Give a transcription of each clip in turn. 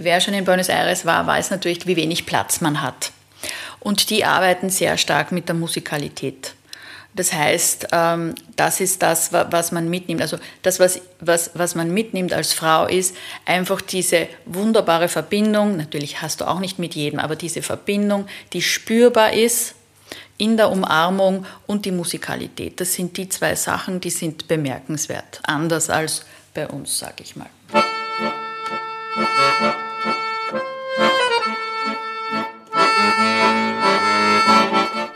wer schon in Buenos Aires war, weiß natürlich, wie wenig Platz man hat. Und die arbeiten sehr stark mit der Musikalität. Das heißt, ähm, das ist das, was man mitnimmt. Also das, was, was, was man mitnimmt als Frau, ist einfach diese wunderbare Verbindung. Natürlich hast du auch nicht mit jedem, aber diese Verbindung, die spürbar ist in der Umarmung und die Musikalität. Das sind die zwei Sachen, die sind bemerkenswert. Anders als bei uns, sage ich mal.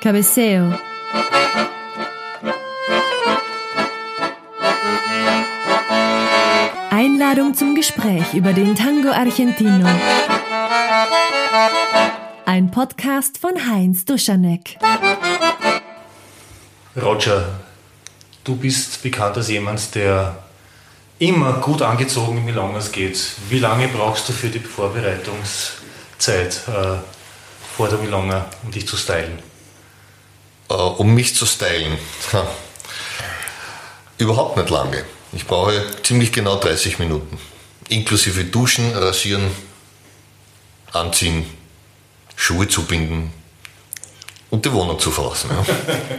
Cabeceo Einladung zum Gespräch über den Tango Argentino. Ein Podcast von Heinz Duschanek. Roger, du bist bekannt als jemand, der immer gut angezogen in Milongas geht. Wie lange brauchst du für die Vorbereitungszeit äh, vor der Milonga, um dich zu stylen? Uh, um mich zu stylen? Ha. Überhaupt nicht lange. Ich brauche ziemlich genau 30 Minuten. Inklusive Duschen, Rasieren, Anziehen, Schuhe zu binden und die Wohnung zu verlassen. Ja.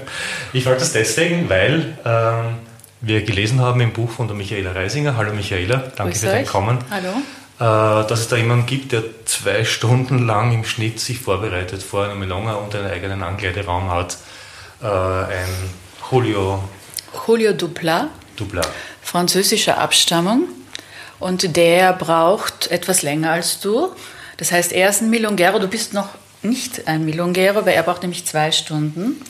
ich frage das deswegen, weil ähm, wir gelesen haben im Buch von der Michaela Reisinger, hallo Michaela, danke Grüß für dein Kommen, hallo. Äh, dass es da jemanden gibt, der zwei Stunden lang im Schnitt sich vorbereitet vor einer Melonga und einen eigenen Ankleideraum hat. Äh, ein Julio. Julio Dupla. Dupla französischer Abstammung und der braucht etwas länger als du. Das heißt, er ist ein Milongero, du bist noch nicht ein Milongero, weil er braucht nämlich zwei Stunden.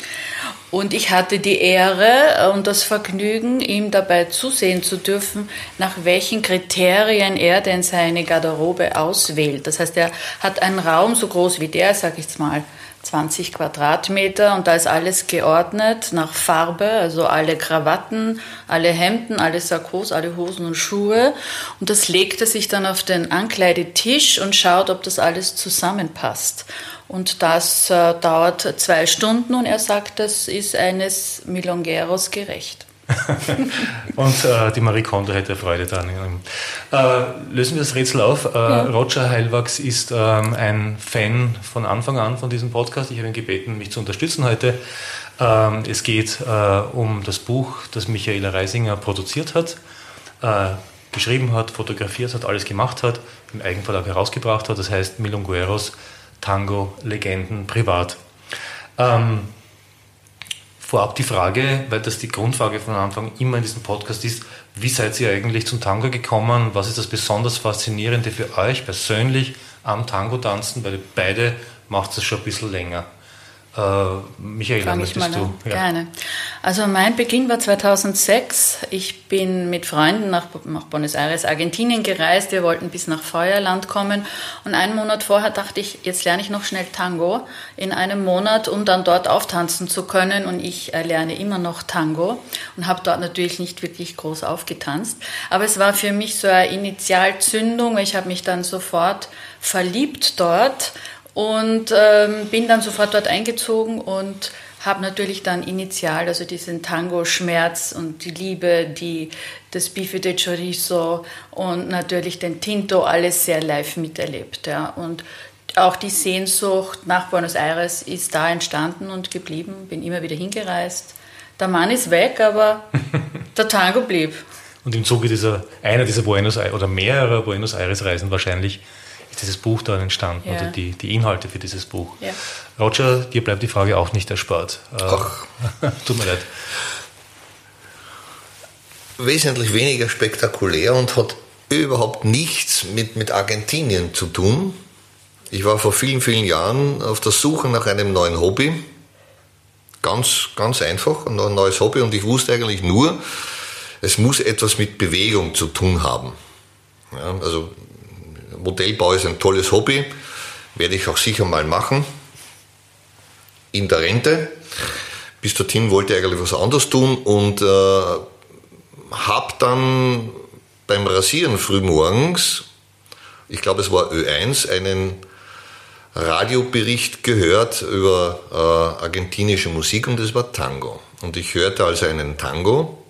Und ich hatte die Ehre und das Vergnügen, ihm dabei zusehen zu dürfen, nach welchen Kriterien er denn seine Garderobe auswählt. Das heißt, er hat einen Raum so groß wie der, sag ich jetzt mal, 20 Quadratmeter und da ist alles geordnet nach Farbe, also alle Krawatten, alle Hemden, alle Sakkos, alle Hosen und Schuhe. Und das legt er sich dann auf den Ankleidetisch und schaut, ob das alles zusammenpasst. Und das äh, dauert zwei Stunden und er sagt, das ist eines Milongeros gerecht. und äh, die Marie Kondo hätte Freude daran. Äh, lösen wir das Rätsel auf. Äh, ja. Roger Heilwachs ist ähm, ein Fan von Anfang an von diesem Podcast. Ich habe ihn gebeten, mich zu unterstützen heute. Ähm, es geht äh, um das Buch, das Michaela Reisinger produziert hat, äh, geschrieben hat, fotografiert hat, alles gemacht hat, im Eigenverlag herausgebracht hat. Das heißt Milongueros Tango Legenden privat. Ähm, vorab die Frage, weil das die Grundfrage von Anfang immer in diesem Podcast ist, wie seid ihr eigentlich zum Tango gekommen? Was ist das besonders Faszinierende für euch persönlich am Tango tanzen? Weil beide macht es schon ein bisschen länger. Äh, Michaela, möchtest du? Ja. Gerne. Also mein Beginn war 2006. Ich bin mit Freunden nach, nach Buenos Aires, Argentinien gereist. Wir wollten bis nach Feuerland kommen. Und einen Monat vorher dachte ich, jetzt lerne ich noch schnell Tango in einem Monat, um dann dort auftanzen zu können. Und ich äh, lerne immer noch Tango und habe dort natürlich nicht wirklich groß aufgetanzt. Aber es war für mich so eine Initialzündung. Ich habe mich dann sofort verliebt dort und ähm, bin dann sofort dort eingezogen und habe natürlich dann initial, also diesen Tango-Schmerz und die Liebe, die, das Bife de Chorizo und natürlich den Tinto, alles sehr live miterlebt. Ja. Und auch die Sehnsucht nach Buenos Aires ist da entstanden und geblieben, bin immer wieder hingereist. Der Mann ist weg, aber der Tango blieb. Und im Zuge dieser, einer dieser Buenos Aires oder mehrerer Buenos Aires Reisen wahrscheinlich ist dieses Buch dann entstanden ja. oder die, die Inhalte für dieses Buch. Ja. Roger, dir bleibt die Frage auch nicht erspart. Äh, Ach. Tut mir leid. Wesentlich weniger spektakulär und hat überhaupt nichts mit, mit Argentinien zu tun. Ich war vor vielen, vielen Jahren auf der Suche nach einem neuen Hobby. Ganz, ganz einfach, ein neues Hobby. Und ich wusste eigentlich nur, es muss etwas mit Bewegung zu tun haben. Ja, also Modellbau ist ein tolles Hobby, werde ich auch sicher mal machen. In der Rente. Bis dorthin wollte ich eigentlich was anderes tun und äh, habe dann beim Rasieren frühmorgens, ich glaube es war Ö1, einen Radiobericht gehört über äh, argentinische Musik und es war Tango. Und ich hörte also einen Tango,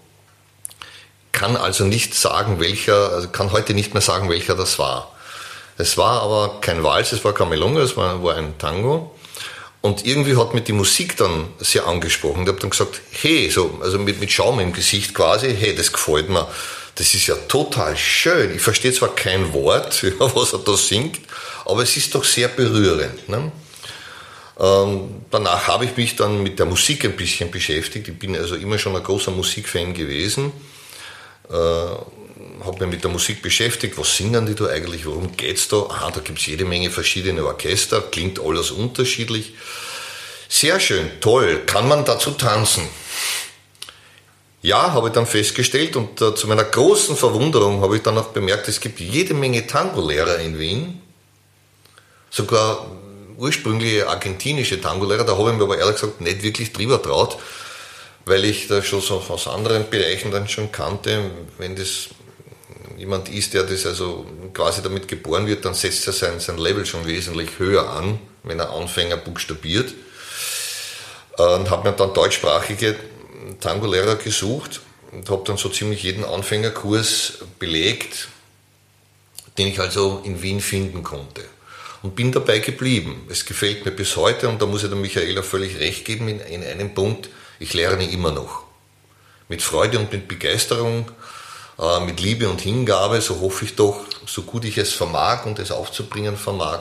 kann also nicht sagen, welcher, also kann heute nicht mehr sagen, welcher das war. Es war aber kein Walz, es war kein Melonga, es war, war ein Tango. Und irgendwie hat mich die Musik dann sehr angesprochen. Ich habe dann gesagt, hey, so, also mit, mit Schaum im Gesicht quasi, hey, das gefällt mir. Das ist ja total schön. Ich verstehe zwar kein Wort, was er da singt, aber es ist doch sehr berührend. Ne? Ähm, danach habe ich mich dann mit der Musik ein bisschen beschäftigt. Ich bin also immer schon ein großer Musikfan gewesen. Äh, habe mich mit der Musik beschäftigt. Was singen die da eigentlich? Worum geht es da? Aha, da gibt es jede Menge verschiedene Orchester. Klingt alles unterschiedlich. Sehr schön, toll. Kann man dazu tanzen? Ja, habe ich dann festgestellt und äh, zu meiner großen Verwunderung habe ich dann auch bemerkt, es gibt jede Menge Tango-Lehrer in Wien, sogar ursprüngliche argentinische Tango-Lehrer, da habe ich mir aber ehrlich gesagt nicht wirklich drüber traut, weil ich da schon so aus anderen Bereichen dann schon kannte, wenn das jemand ist, der das also quasi damit geboren wird, dann setzt er sein, sein Level schon wesentlich höher an, wenn er Anfänger buchstabiert. Und habe mir dann deutschsprachige Tango-Lehrer gesucht und habe dann so ziemlich jeden Anfängerkurs belegt, den ich also in Wien finden konnte. Und bin dabei geblieben. Es gefällt mir bis heute und da muss ich der Michaela völlig recht geben in, in einem Punkt. Ich lerne immer noch. Mit Freude und mit Begeisterung, äh, mit Liebe und Hingabe, so hoffe ich doch, so gut ich es vermag und es aufzubringen vermag.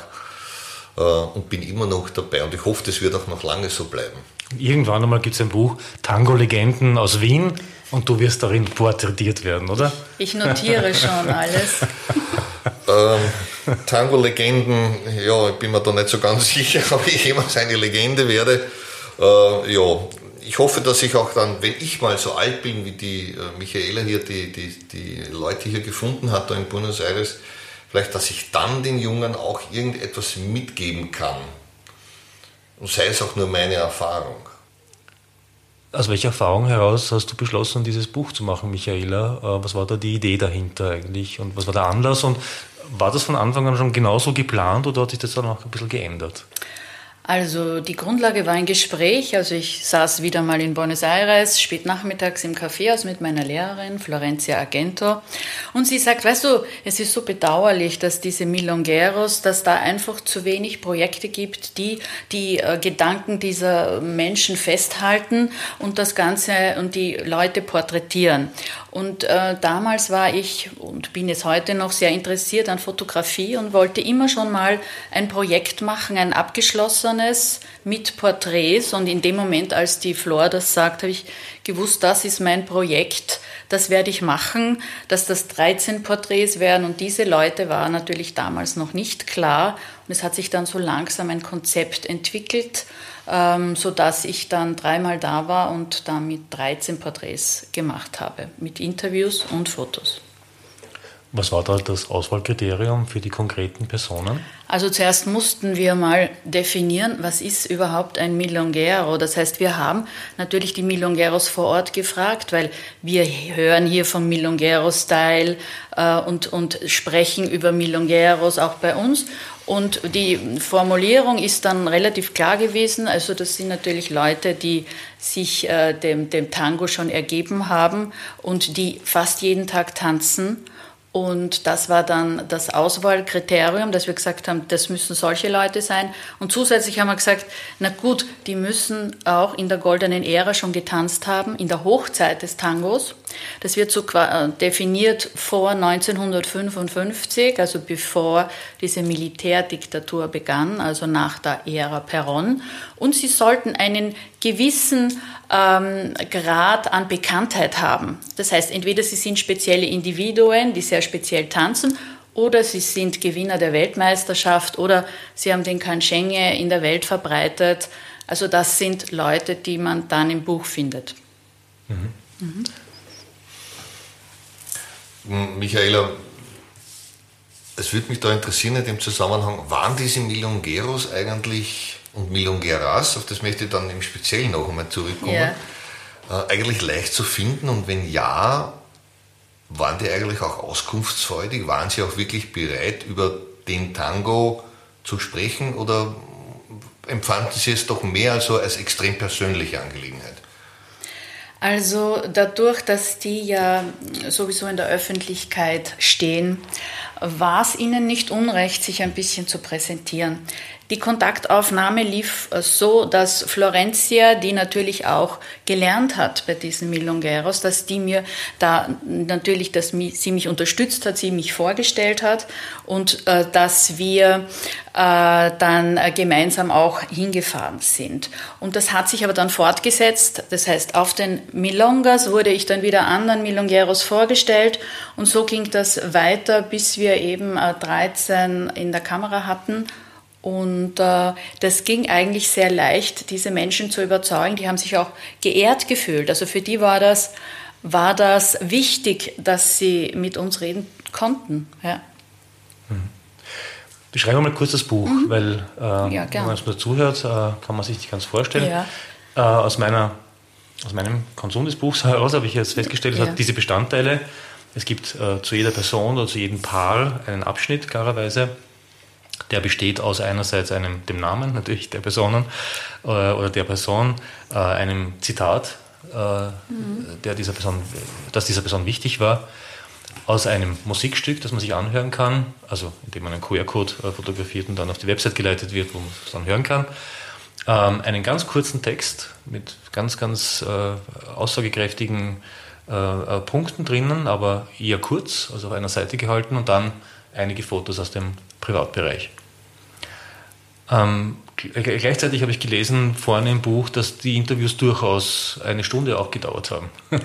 Äh, und bin immer noch dabei und ich hoffe, das wird auch noch lange so bleiben. Irgendwann einmal gibt es ein Buch Tango-Legenden aus Wien und du wirst darin porträtiert werden, oder? Ich notiere schon alles. ähm, Tango-Legenden, ja, ich bin mir da nicht so ganz sicher, ob ich jemals eine Legende werde. Äh, ja, ich hoffe, dass ich auch dann, wenn ich mal so alt bin wie die äh, Michaela hier, die, die, die Leute hier gefunden hat da in Buenos Aires, vielleicht, dass ich dann den Jungen auch irgendetwas mitgeben kann und sei es auch nur meine Erfahrung. Aus welcher Erfahrung heraus hast du beschlossen, dieses Buch zu machen, Michaela? Äh, was war da die Idee dahinter eigentlich und was war der Anlass? Und war das von Anfang an schon genauso geplant oder hat sich das dann auch ein bisschen geändert? Also die Grundlage war ein Gespräch. Also ich saß wieder mal in Buenos Aires, spät nachmittags im Kaffeehaus mit meiner Lehrerin, Florencia Argento. Und sie sagt, weißt du, es ist so bedauerlich, dass diese Milongueros, dass da einfach zu wenig Projekte gibt, die die äh, Gedanken dieser Menschen festhalten und das Ganze und die Leute porträtieren. Und äh, damals war ich und bin es heute noch sehr interessiert an Fotografie und wollte immer schon mal ein Projekt machen, ein abgeschlossenes mit Porträts. Und in dem Moment, als die Flor das sagt, habe ich gewusst, das ist mein Projekt, das werde ich machen, dass das 13 Porträts werden. Und diese Leute waren natürlich damals noch nicht klar. Und es hat sich dann so langsam ein Konzept entwickelt ähm, sodass ich dann dreimal da war und damit 13 Porträts gemacht habe, mit Interviews und Fotos. Was war da das Auswahlkriterium für die konkreten Personen? Also zuerst mussten wir mal definieren, was ist überhaupt ein Milongero. Das heißt, wir haben natürlich die Milongeros vor Ort gefragt, weil wir hören hier vom Milongero-Style äh, und, und sprechen über Milongeros auch bei uns. Und die Formulierung ist dann relativ klar gewesen. Also das sind natürlich Leute, die sich äh, dem, dem Tango schon ergeben haben und die fast jeden Tag tanzen und das war dann das Auswahlkriterium, dass wir gesagt haben, das müssen solche Leute sein. Und zusätzlich haben wir gesagt, na gut, die müssen auch in der goldenen Ära schon getanzt haben, in der Hochzeit des Tangos. Das wird so äh, definiert vor 1955, also bevor diese Militärdiktatur begann, also nach der Ära Perón. Und sie sollten einen gewissen ähm, Grad an Bekanntheit haben. Das heißt, entweder sie sind spezielle Individuen, die sehr speziell tanzen, oder sie sind Gewinner der Weltmeisterschaft oder sie haben den Kanschenge in der Welt verbreitet. Also das sind Leute, die man dann im Buch findet. Mhm. Mhm. Michaela, es würde mich da interessieren in dem Zusammenhang, waren diese Milongeros eigentlich und Milongeras, auf das möchte ich dann im Speziellen noch einmal zurückkommen, ja. äh, eigentlich leicht zu finden und wenn ja, waren die eigentlich auch auskunftsfreudig? Waren sie auch wirklich bereit, über den Tango zu sprechen oder empfanden sie es doch mehr also als extrem persönliche Angelegenheit? Also dadurch, dass die ja sowieso in der Öffentlichkeit stehen, war es ihnen nicht unrecht, sich ein bisschen zu präsentieren. Die Kontaktaufnahme lief äh, so, dass Florencia, die natürlich auch gelernt hat bei diesen Milongueros, dass die mir da natürlich, dass sie mich unterstützt hat, sie mich vorgestellt hat und äh, dass wir äh, dann äh, gemeinsam auch hingefahren sind. Und das hat sich aber dann fortgesetzt. Das heißt, auf den Milongas wurde ich dann wieder anderen Milongueros vorgestellt und so ging das weiter, bis wir eben äh, 13 in der Kamera hatten und äh, das ging eigentlich sehr leicht, diese Menschen zu überzeugen. Die haben sich auch geehrt gefühlt. Also für die war das, war das wichtig, dass sie mit uns reden konnten. Ja. Mhm. Beschreibe mal kurz das Buch, mhm. weil äh, ja, wenn man es nur zuhört, äh, kann man sich nicht ganz vorstellen. Ja. Äh, aus, meiner, aus meinem Konsum des Buchs heraus habe ich jetzt festgestellt, es ja. hat diese Bestandteile. Es gibt äh, zu jeder Person oder zu jedem Paar einen Abschnitt, klarerweise der besteht aus einerseits einem, dem Namen natürlich der Personen äh, oder der Person, äh, einem Zitat, äh, mhm. der dieser Person, das dieser Person wichtig war, aus einem Musikstück, das man sich anhören kann, also indem man einen QR-Code äh, fotografiert und dann auf die Website geleitet wird, wo man es dann hören kann. Ähm, einen ganz kurzen Text mit ganz, ganz äh, aussagekräftigen äh, Punkten drinnen, aber eher kurz, also auf einer Seite gehalten und dann einige Fotos aus dem Privatbereich. Ähm, gleichzeitig habe ich gelesen vorne im Buch, dass die Interviews durchaus eine Stunde auch gedauert haben.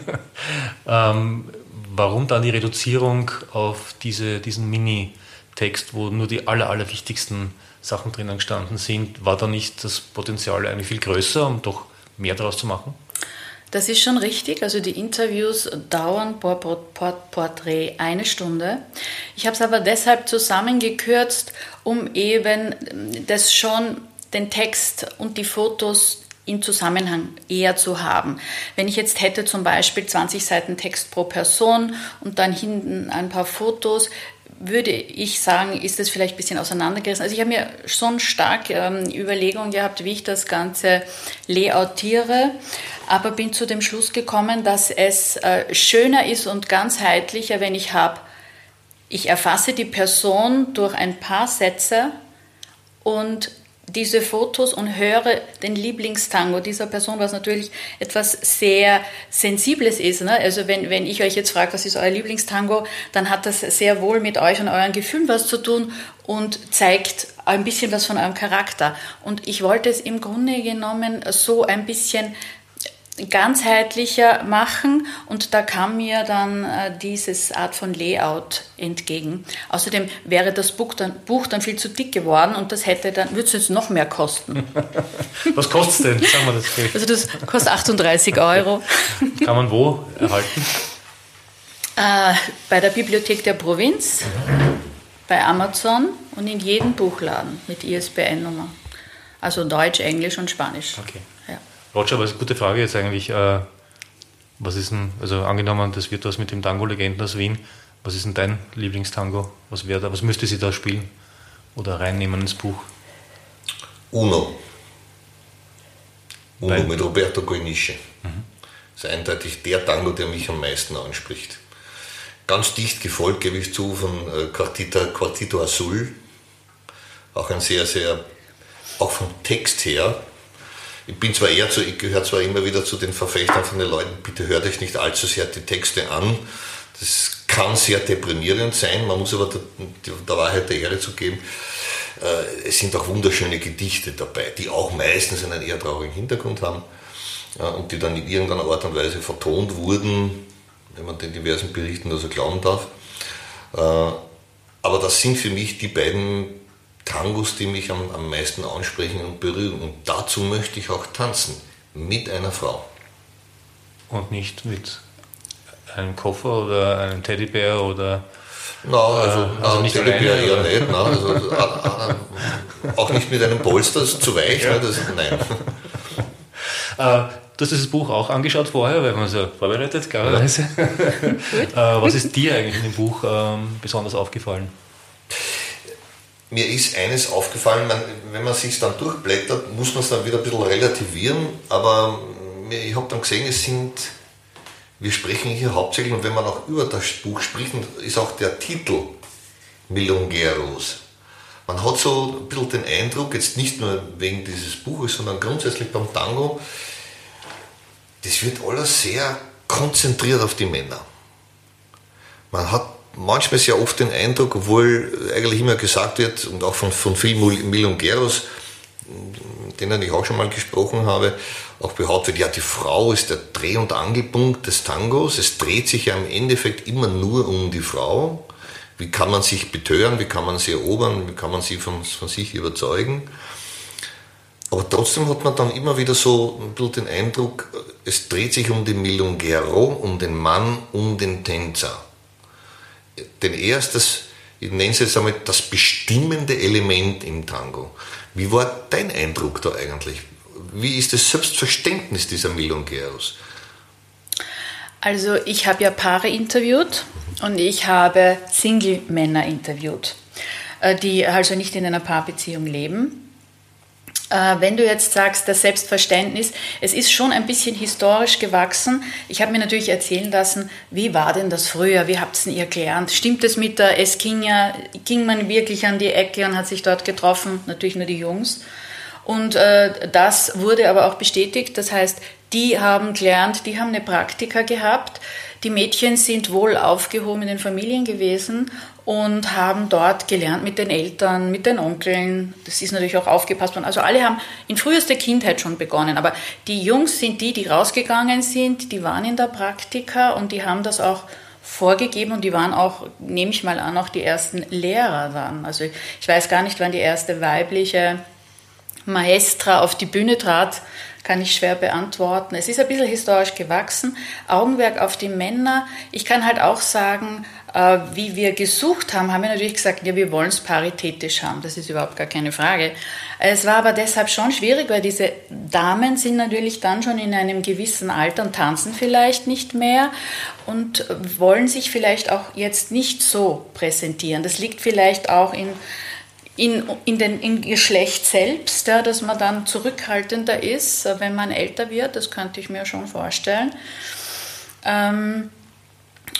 ähm, warum dann die Reduzierung auf diese, diesen Mini-Text, wo nur die aller, aller wichtigsten Sachen drinnen gestanden sind? War da nicht das Potenzial eigentlich viel größer, um doch mehr daraus zu machen? Das ist schon richtig. Also die Interviews dauern pro Porträt eine Stunde. Ich habe es aber deshalb zusammengekürzt, um eben das schon den Text und die Fotos im Zusammenhang eher zu haben. Wenn ich jetzt hätte zum Beispiel 20 Seiten Text pro Person und dann hinten ein paar Fotos, würde ich sagen, ist das vielleicht ein bisschen auseinandergerissen. Also ich habe mir schon stark ähm, Überlegungen gehabt, wie ich das Ganze layoutiere, aber bin zu dem Schluss gekommen, dass es äh, schöner ist und ganzheitlicher, wenn ich habe, ich erfasse die Person durch ein paar Sätze und diese Fotos und höre den Lieblingstango dieser Person, was natürlich etwas sehr Sensibles ist. Ne? Also wenn, wenn ich euch jetzt frage, was ist euer Lieblingstango, dann hat das sehr wohl mit euch und euren Gefühlen was zu tun und zeigt ein bisschen was von eurem Charakter. Und ich wollte es im Grunde genommen so ein bisschen ganzheitlicher machen und da kam mir dann äh, dieses Art von Layout entgegen. Außerdem wäre das Buch dann, Buch dann viel zu dick geworden und das hätte dann, würde es jetzt noch mehr kosten. Was kostet es denn? Sagen wir das vielleicht. Also das kostet 38 Euro. Kann man wo erhalten? Äh, bei der Bibliothek der Provinz, bei Amazon und in jedem Buchladen mit ISBN-Nummer. Also Deutsch, Englisch und Spanisch. Okay. Roger, aber ist eine gute Frage jetzt eigentlich. Äh, was ist denn, also angenommen, das wird was mit dem Tango-Legenden aus Wien. Was ist denn dein Lieblingstango? Was wäre da, was müsste sie da spielen oder reinnehmen ins Buch? Uno. Uno Weil, mit Roberto Goyenische. Mhm. Das ist eindeutig der Tango, der mich am meisten anspricht. Ganz dicht gefolgt, gebe ich zu, von äh, Quartita, Quartito Azul. Auch ein sehr, sehr, auch vom Text her, ich bin zwar eher zu, ich gehöre zwar immer wieder zu den Verfechtern von den Leuten, bitte hört euch nicht allzu sehr die Texte an. Das kann sehr deprimierend sein, man muss aber der, der Wahrheit der Ehre zu geben. Äh, es sind auch wunderschöne Gedichte dabei, die auch meistens einen eher traurigen Hintergrund haben und die dann in irgendeiner Art und Weise vertont wurden, wenn man den diversen Berichten also glauben darf. Äh, aber das sind für mich die beiden Tangos, die mich am, am meisten ansprechen und berühren. Und dazu möchte ich auch tanzen. Mit einer Frau. Und nicht mit einem Koffer oder einem Teddybär oder. No, also, äh, also nicht Teddybär eher nicht. No, also, äh, äh, auch nicht mit einem Polster, das ist zu weich. Ja. Ne, das, nein. Äh, du hast dieses Buch auch angeschaut vorher, weil man es ja vorbereitet, klarerweise. Ja. was ist dir eigentlich in dem Buch ähm, besonders aufgefallen? Mir ist eines aufgefallen, man, wenn man sich dann durchblättert, muss man es dann wieder ein bisschen relativieren, aber ich habe dann gesehen, es sind wir sprechen hier hauptsächlich, und wenn man auch über das Buch spricht, ist auch der Titel Milongeros. Man hat so ein bisschen den Eindruck, jetzt nicht nur wegen dieses Buches, sondern grundsätzlich beim Tango, das wird alles sehr konzentriert auf die Männer. Man hat manchmal sehr oft den Eindruck, obwohl eigentlich immer gesagt wird, und auch von, von vielen Milongeros, denen ich auch schon mal gesprochen habe, auch behauptet, ja, die Frau ist der Dreh- und Angelpunkt des Tangos. Es dreht sich ja im Endeffekt immer nur um die Frau. Wie kann man sich betören? Wie kann man sie erobern? Wie kann man sie von, von sich überzeugen? Aber trotzdem hat man dann immer wieder so ein bisschen den Eindruck, es dreht sich um den Milongero, um den Mann, um den Tänzer. Denn er ist das, ich nenne es jetzt einmal, das bestimmende Element im Tango. Wie war dein Eindruck da eigentlich? Wie ist das Selbstverständnis dieser Milongeros? Also ich habe ja Paare interviewt und ich habe Single-Männer interviewt, äh, die also nicht in einer Paarbeziehung leben. Äh, wenn du jetzt sagst, das Selbstverständnis, es ist schon ein bisschen historisch gewachsen. Ich habe mir natürlich erzählen lassen, wie war denn das früher? Wie habt ihr gelernt? Stimmt es mit der Eskinja? Ging man wirklich an die Ecke und hat sich dort getroffen? Natürlich nur die Jungs. Und äh, das wurde aber auch bestätigt. Das heißt, die haben gelernt, die haben eine Praktika gehabt. Die Mädchen sind wohl aufgehoben in den Familien gewesen und haben dort gelernt mit den Eltern, mit den Onkeln. Das ist natürlich auch aufgepasst worden. Also alle haben in frühester Kindheit schon begonnen. Aber die Jungs sind die, die rausgegangen sind, die waren in der Praktika und die haben das auch vorgegeben und die waren auch, nehme ich mal an, auch die ersten Lehrer dann. Also ich weiß gar nicht, wann die erste weibliche Maestra auf die Bühne trat, kann ich schwer beantworten. Es ist ein bisschen historisch gewachsen. Augenmerk auf die Männer. Ich kann halt auch sagen, wie wir gesucht haben, haben wir natürlich gesagt, ja, wir wollen es paritätisch haben. Das ist überhaupt gar keine Frage. Es war aber deshalb schon schwierig, weil diese Damen sind natürlich dann schon in einem gewissen Alter und tanzen vielleicht nicht mehr und wollen sich vielleicht auch jetzt nicht so präsentieren. Das liegt vielleicht auch in in, in den, im Geschlecht selbst, ja, dass man dann zurückhaltender ist, wenn man älter wird. Das könnte ich mir schon vorstellen. Ähm,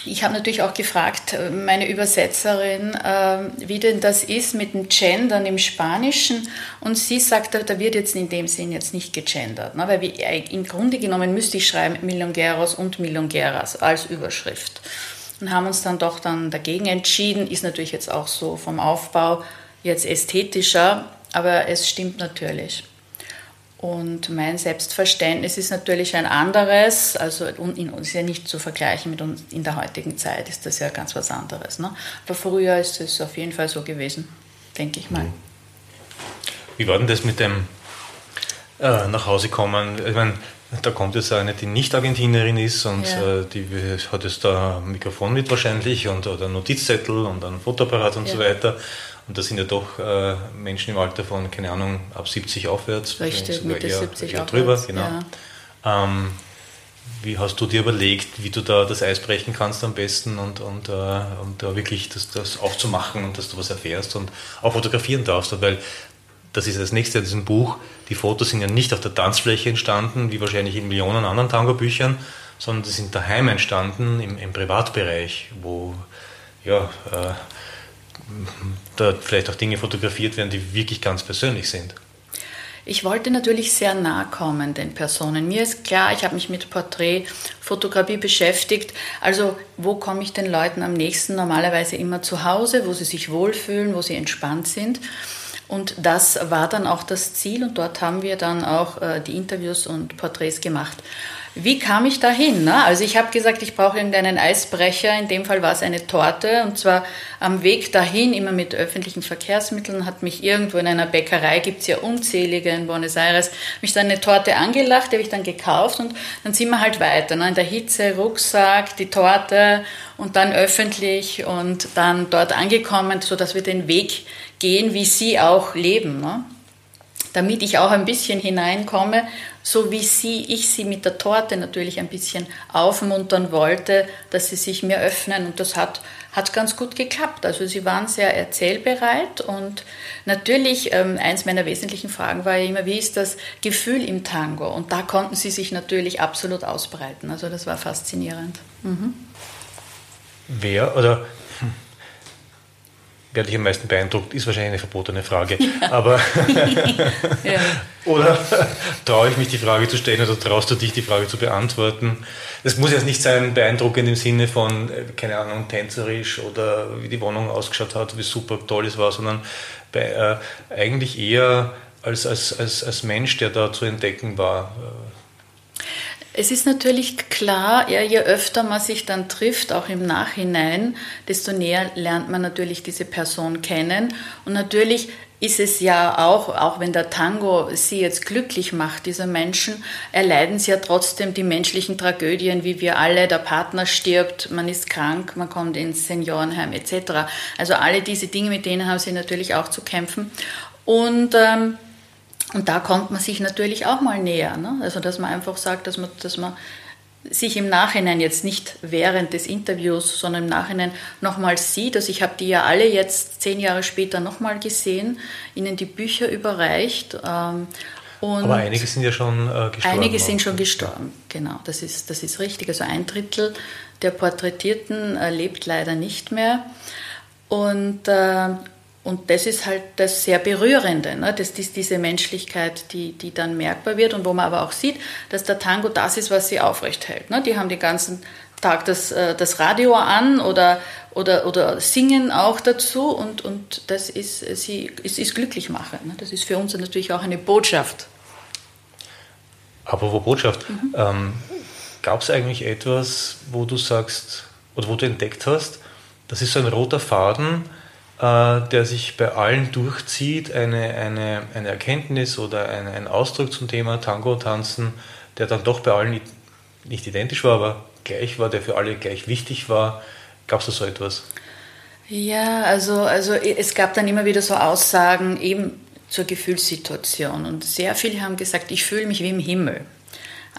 ich habe natürlich auch gefragt, meine Übersetzerin, äh, wie denn das ist mit dem Gendern im Spanischen. Und sie sagt, da wird jetzt in dem Sinn jetzt nicht gegendert. Ne? Weil äh, im Grunde genommen müsste ich schreiben Milongueros und Milongueras als Überschrift. Und haben uns dann doch dann dagegen entschieden. Ist natürlich jetzt auch so vom Aufbau jetzt ästhetischer, aber es stimmt natürlich. Und mein Selbstverständnis ist natürlich ein anderes, also ist ja nicht zu vergleichen mit uns in der heutigen Zeit, ist das ja ganz was anderes. Ne? Aber früher ist es auf jeden Fall so gewesen, denke ich mal. Mhm. Wie war denn das mit dem äh, nach Hause kommen? Ich meine, da kommt jetzt eine, die nicht Argentinerin ist und ja. äh, die hat jetzt da ein Mikrofon mit wahrscheinlich und oder Notizzettel und ein Fotoapparat und ja. so weiter. Und das sind ja doch äh, Menschen im Alter von, keine Ahnung, ab 70 aufwärts. Richtig, Mitte eher, 70 eher drüber, genau. Ja. Ähm, wie hast du dir überlegt, wie du da das Eis brechen kannst am besten und, und, äh, und da wirklich das, das aufzumachen und dass du was erfährst und auch fotografieren darfst? Weil das ist das nächste in diesem Buch. Die Fotos sind ja nicht auf der Tanzfläche entstanden, wie wahrscheinlich in Millionen anderen Tango-Büchern, sondern die sind daheim entstanden, im, im Privatbereich, wo ja, äh, da vielleicht auch Dinge fotografiert werden, die wirklich ganz persönlich sind. Ich wollte natürlich sehr nah kommen den Personen. Mir ist klar, ich habe mich mit Porträtfotografie beschäftigt. Also wo komme ich den Leuten am nächsten? Normalerweise immer zu Hause, wo sie sich wohlfühlen, wo sie entspannt sind. Und das war dann auch das Ziel und dort haben wir dann auch äh, die Interviews und Porträts gemacht. Wie kam ich dahin? Ne? Also ich habe gesagt, ich brauche irgendeinen Eisbrecher. In dem Fall war es eine Torte. Und zwar am Weg dahin, immer mit öffentlichen Verkehrsmitteln, hat mich irgendwo in einer Bäckerei, gibt es ja unzählige in Buenos Aires, mich dann eine Torte angelacht, die habe ich dann gekauft und dann sind wir halt weiter. Ne? In der Hitze, Rucksack, die Torte und dann öffentlich und dann dort angekommen, sodass wir den Weg gehen, wie sie auch leben. Ne? damit ich auch ein bisschen hineinkomme, so wie sie, ich sie mit der Torte natürlich ein bisschen aufmuntern wollte, dass sie sich mir öffnen und das hat, hat ganz gut geklappt. Also sie waren sehr erzählbereit und natürlich, ähm, eins meiner wesentlichen Fragen war ja immer, wie ist das Gefühl im Tango? Und da konnten sie sich natürlich absolut ausbreiten. Also das war faszinierend. Mhm. Wer oder wer dich am meisten beeindruckt, ist wahrscheinlich eine verbotene Frage. Ja. Aber ja. oder traue ich mich die Frage zu stellen oder traust du dich die Frage zu beantworten? Das muss jetzt nicht sein beeindruckend im Sinne von, äh, keine Ahnung, tänzerisch oder wie die Wohnung ausgeschaut hat, wie super toll es war, sondern bei, äh, eigentlich eher als, als, als, als Mensch, der da zu entdecken war. Es ist natürlich klar, ja, je öfter man sich dann trifft, auch im Nachhinein, desto näher lernt man natürlich diese Person kennen. Und natürlich ist es ja auch, auch wenn der Tango sie jetzt glücklich macht, diese Menschen, erleiden sie ja trotzdem die menschlichen Tragödien, wie wir alle. Der Partner stirbt, man ist krank, man kommt ins Seniorenheim etc. Also alle diese Dinge, mit denen haben sie natürlich auch zu kämpfen. Und ähm, und da kommt man sich natürlich auch mal näher. Ne? Also, dass man einfach sagt, dass man, dass man sich im Nachhinein jetzt nicht während des Interviews, sondern im Nachhinein nochmal sieht. Also ich habe die ja alle jetzt zehn Jahre später nochmal gesehen, ihnen die Bücher überreicht. Ähm, Aber einige sind ja schon äh, gestorben. Einige sind schon gestorben, genau, das ist, das ist richtig. Also ein Drittel der Porträtierten äh, lebt leider nicht mehr. Und, äh, und das ist halt das sehr Berührende, ne? das ist diese Menschlichkeit, die, die dann merkbar wird und wo man aber auch sieht, dass der Tango das ist, was sie aufrecht hält. Ne? Die haben den ganzen Tag das, äh, das Radio an oder, oder, oder singen auch dazu und, und das ist, sie, es ist glücklich machen. Ne? Das ist für uns natürlich auch eine Botschaft. Apropos Botschaft, mhm. ähm, gab es eigentlich etwas, wo du sagst oder wo du entdeckt hast, das ist so ein roter Faden, der sich bei allen durchzieht, eine, eine, eine Erkenntnis oder eine, ein Ausdruck zum Thema Tango-Tanzen, der dann doch bei allen nicht identisch war, aber gleich war, der für alle gleich wichtig war. Gab es da so etwas? Ja, also, also es gab dann immer wieder so Aussagen eben zur Gefühlssituation und sehr viele haben gesagt, ich fühle mich wie im Himmel.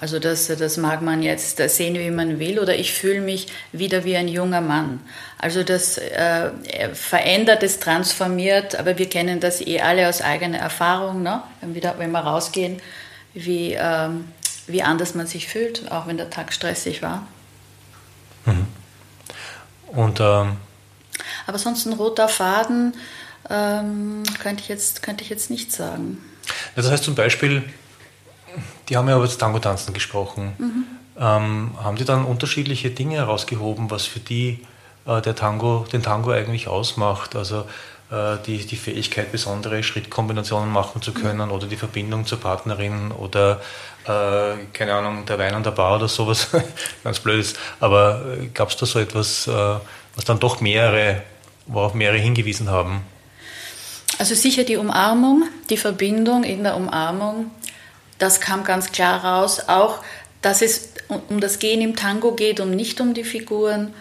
Also das, das mag man jetzt sehen, wie man will, oder ich fühle mich wieder wie ein junger Mann. Also das äh, verändert, es transformiert, aber wir kennen das eh alle aus eigener Erfahrung, ne? wenn, wir, wenn wir rausgehen, wie, ähm, wie anders man sich fühlt, auch wenn der Tag stressig war. Mhm. Und, ähm aber sonst ein roter Faden ähm, könnte, ich jetzt, könnte ich jetzt nicht sagen. Das heißt zum Beispiel, die haben ja über das Tango-Tanzen gesprochen. Mhm. Ähm, haben die dann unterschiedliche Dinge herausgehoben, was für die äh, der Tango, den Tango eigentlich ausmacht? Also äh, die, die Fähigkeit, besondere Schrittkombinationen machen zu können mhm. oder die Verbindung zur Partnerin oder äh, keine Ahnung, der Wein an der Bar oder sowas, ganz blöd ist. Aber äh, gab es da so etwas, äh, was dann doch mehrere, worauf mehrere hingewiesen haben? Also sicher die Umarmung, die Verbindung in der Umarmung das kam ganz klar raus. Auch, dass es um das Gehen im Tango geht und nicht um die Figuren.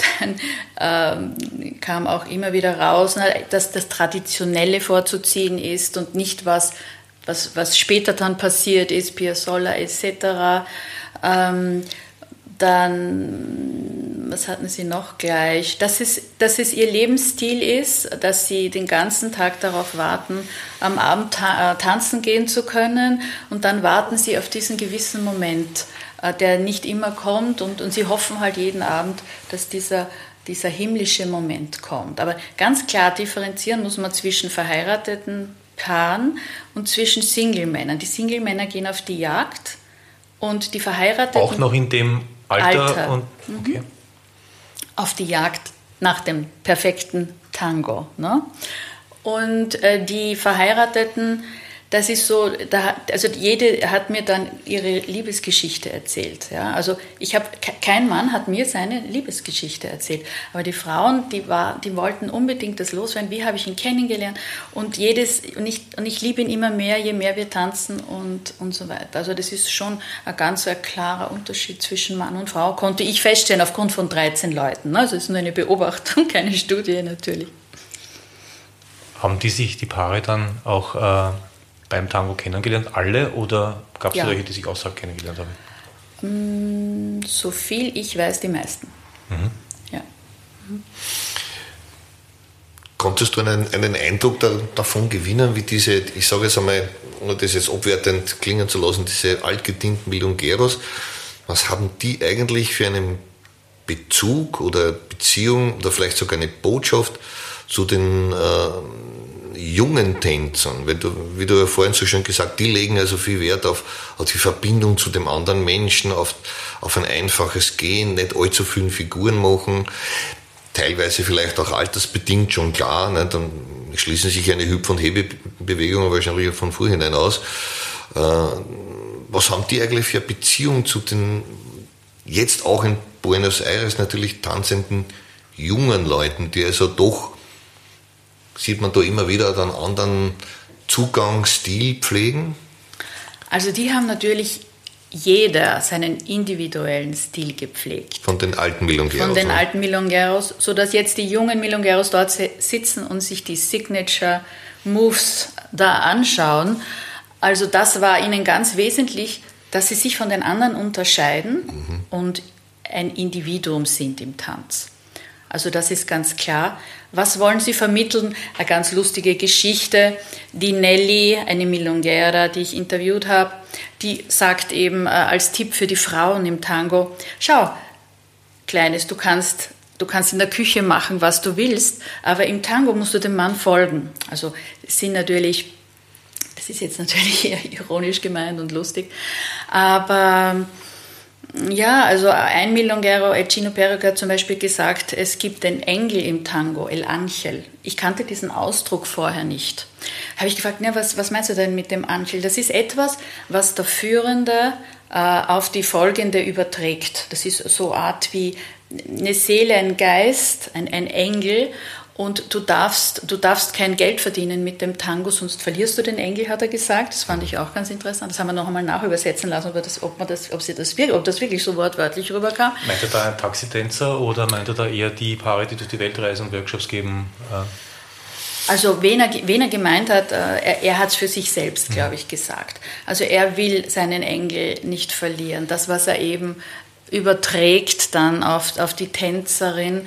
Dann ähm, kam auch immer wieder raus, dass das Traditionelle vorzuziehen ist und nicht was, was, was später dann passiert ist, Piazzolla etc. Ähm, dann, was hatten Sie noch gleich? Dass es, dass es Ihr Lebensstil ist, dass Sie den ganzen Tag darauf warten, am Abend ta äh, tanzen gehen zu können und dann warten Sie auf diesen gewissen Moment, äh, der nicht immer kommt und, und Sie hoffen halt jeden Abend, dass dieser, dieser himmlische Moment kommt. Aber ganz klar differenzieren muss man zwischen verheirateten Paaren und zwischen Single-Männern. Die Single-Männer gehen auf die Jagd und die Verheirateten... Auch noch in dem Alter, Alter. und mhm. Auf die Jagd nach dem perfekten Tango. Ne? Und äh, die Verheirateten das ist so, da, also jede hat mir dann ihre Liebesgeschichte erzählt. Ja? Also ich habe, kein Mann hat mir seine Liebesgeschichte erzählt. Aber die Frauen, die, war, die wollten unbedingt das loswerden. Wie habe ich ihn kennengelernt? Und jedes, und ich, und ich liebe ihn immer mehr, je mehr wir tanzen und, und so weiter. Also das ist schon ein ganz ein klarer Unterschied zwischen Mann und Frau, konnte ich feststellen aufgrund von 13 Leuten. Also es ist nur eine Beobachtung, keine Studie natürlich. Haben die sich, die Paare dann auch... Äh beim Tango kennengelernt? Alle oder gab es ja. solche, die sich außerhalb kennengelernt haben? Mm, so viel ich weiß, die meisten. Mhm. Ja. Konntest du einen, einen Eindruck da, davon gewinnen, wie diese, ich sage jetzt einmal, ohne das jetzt abwertend klingen zu lassen, diese altgedienten Milongeros, was haben die eigentlich für einen Bezug oder Beziehung oder vielleicht sogar eine Botschaft zu den äh, jungen Tänzern? Weil du, wie du ja vorhin so schön gesagt, die legen also viel Wert auf, auf die Verbindung zu dem anderen Menschen, auf, auf ein einfaches Gehen, nicht allzu viele Figuren machen teilweise vielleicht auch altersbedingt schon klar. Ne? Dann schließen sich eine Hüpf- und Hebebewegungen wahrscheinlich von vorhinein aus. Äh, was haben die eigentlich für eine Beziehung zu den jetzt auch in Buenos Aires natürlich tanzenden jungen Leuten, die also doch, sieht man da immer wieder einen anderen Zugangsstil pflegen? Also die haben natürlich jeder seinen individuellen Stil gepflegt. Von den alten Milongueros. Von den alten Milongueros, sodass jetzt die jungen Milongueros dort sitzen und sich die Signature Moves da anschauen. Also das war ihnen ganz wesentlich, dass sie sich von den anderen unterscheiden mhm. und ein Individuum sind im Tanz. Also das ist ganz klar. Was wollen Sie vermitteln? Eine ganz lustige Geschichte. Die Nelly, eine Milonguera, die ich interviewt habe, die sagt eben äh, als Tipp für die Frauen im Tango, schau, Kleines, du kannst, du kannst in der Küche machen, was du willst, aber im Tango musst du dem Mann folgen. Also sind natürlich, das ist jetzt natürlich eher ironisch gemeint und lustig, aber ja, also ein Milonguero, Echino Perroca hat zum Beispiel gesagt, es gibt den Engel im Tango, El Angel. Ich kannte diesen Ausdruck vorher nicht. Habe ich gefragt, ja, was, was meinst du denn mit dem Angel? Das ist etwas, was der Führende äh, auf die Folgende überträgt. Das ist so Art wie eine Seele, ein Geist, ein, ein Engel und du darfst, du darfst kein Geld verdienen mit dem Tango, sonst verlierst du den Engel, hat er gesagt. Das fand ich auch ganz interessant. Das haben wir noch einmal nachübersetzen lassen, ob, das, ob, man das, ob, sie das, ob das wirklich so wortwörtlich rüberkam. Meint er da einen Taxitänzer oder meint er da eher die Paare, die durch die Welt reisen und Workshops geben? Äh? Also wen er, wen er gemeint hat, äh, er, er hat es für sich selbst, mhm. glaube ich, gesagt. Also er will seinen Engel nicht verlieren. Das, was er eben überträgt dann auf, auf die Tänzerin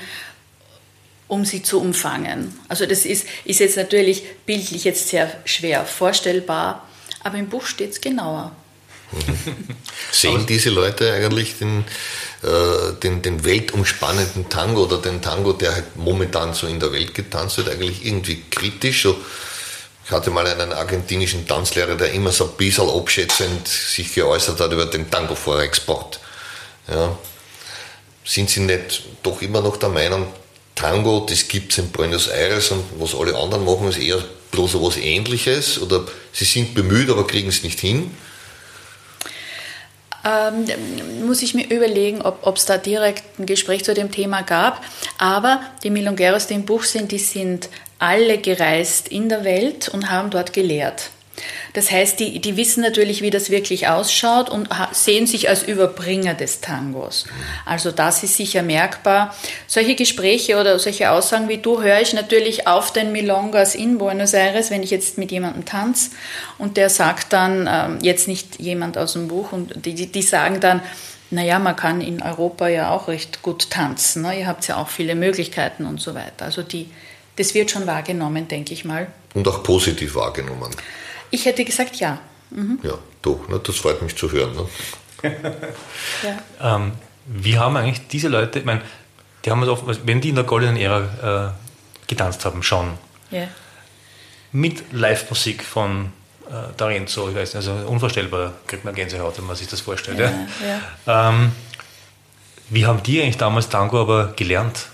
um sie zu umfangen. Also das ist, ist jetzt natürlich bildlich jetzt sehr schwer vorstellbar, aber im Buch steht es genauer. Sehen diese Leute eigentlich den, äh, den, den weltumspannenden Tango oder den Tango, der halt momentan so in der Welt getanzt wird, eigentlich irgendwie kritisch? So, ich hatte mal einen argentinischen Tanzlehrer, der immer so ein bisschen abschätzend sich geäußert hat über den Tango-Vorexport. Ja. Sind Sie nicht doch immer noch der Meinung, Tango, das gibt es in Buenos Aires und was alle anderen machen, ist eher bloß so was Ähnliches oder sie sind bemüht, aber kriegen es nicht hin? Ähm, muss ich mir überlegen, ob es da direkt ein Gespräch zu dem Thema gab. Aber die Milongueros, die im Buch sind, die sind alle gereist in der Welt und haben dort gelehrt. Das heißt, die, die wissen natürlich, wie das wirklich ausschaut und sehen sich als Überbringer des Tangos. Also das ist sicher merkbar. Solche Gespräche oder solche Aussagen wie du höre ich natürlich auf den Milongas in Buenos Aires, wenn ich jetzt mit jemandem tanze und der sagt dann, ähm, jetzt nicht jemand aus dem Buch, und die, die sagen dann, naja, man kann in Europa ja auch recht gut tanzen. Ne? Ihr habt ja auch viele Möglichkeiten und so weiter. Also die, das wird schon wahrgenommen, denke ich mal. Und auch positiv wahrgenommen. Ich hätte gesagt ja. Mhm. Ja, doch, ne, das freut mich zu hören. Ne? ja. ähm, wie haben eigentlich diese Leute, ich meine, die haben oft, wenn die in der goldenen Ära äh, getanzt haben, schon. Ja. Mit Live-Musik von äh, D'Arenzo, ich weiß nicht, also unvorstellbar, kriegt man Gänsehaut, wenn man sich das vorstellt. Ja, ja. Ähm, wie haben die eigentlich damals Tango aber gelernt?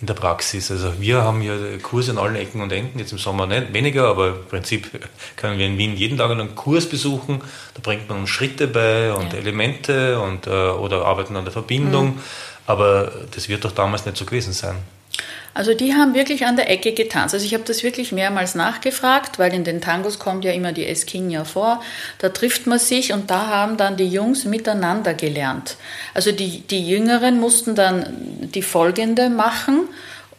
In der Praxis. Also wir haben ja Kurse in allen Ecken und Enden, jetzt im Sommer nicht weniger, aber im Prinzip können wir in Wien jeden Tag einen Kurs besuchen. Da bringt man uns Schritte bei und ja. Elemente und, äh, oder arbeiten an der Verbindung. Mhm. Aber das wird doch damals nicht so gewesen sein. Also die haben wirklich an der Ecke getanzt. Also ich habe das wirklich mehrmals nachgefragt, weil in den Tangos kommt ja immer die Esquina vor. Da trifft man sich und da haben dann die Jungs miteinander gelernt. Also die, die Jüngeren mussten dann die folgende machen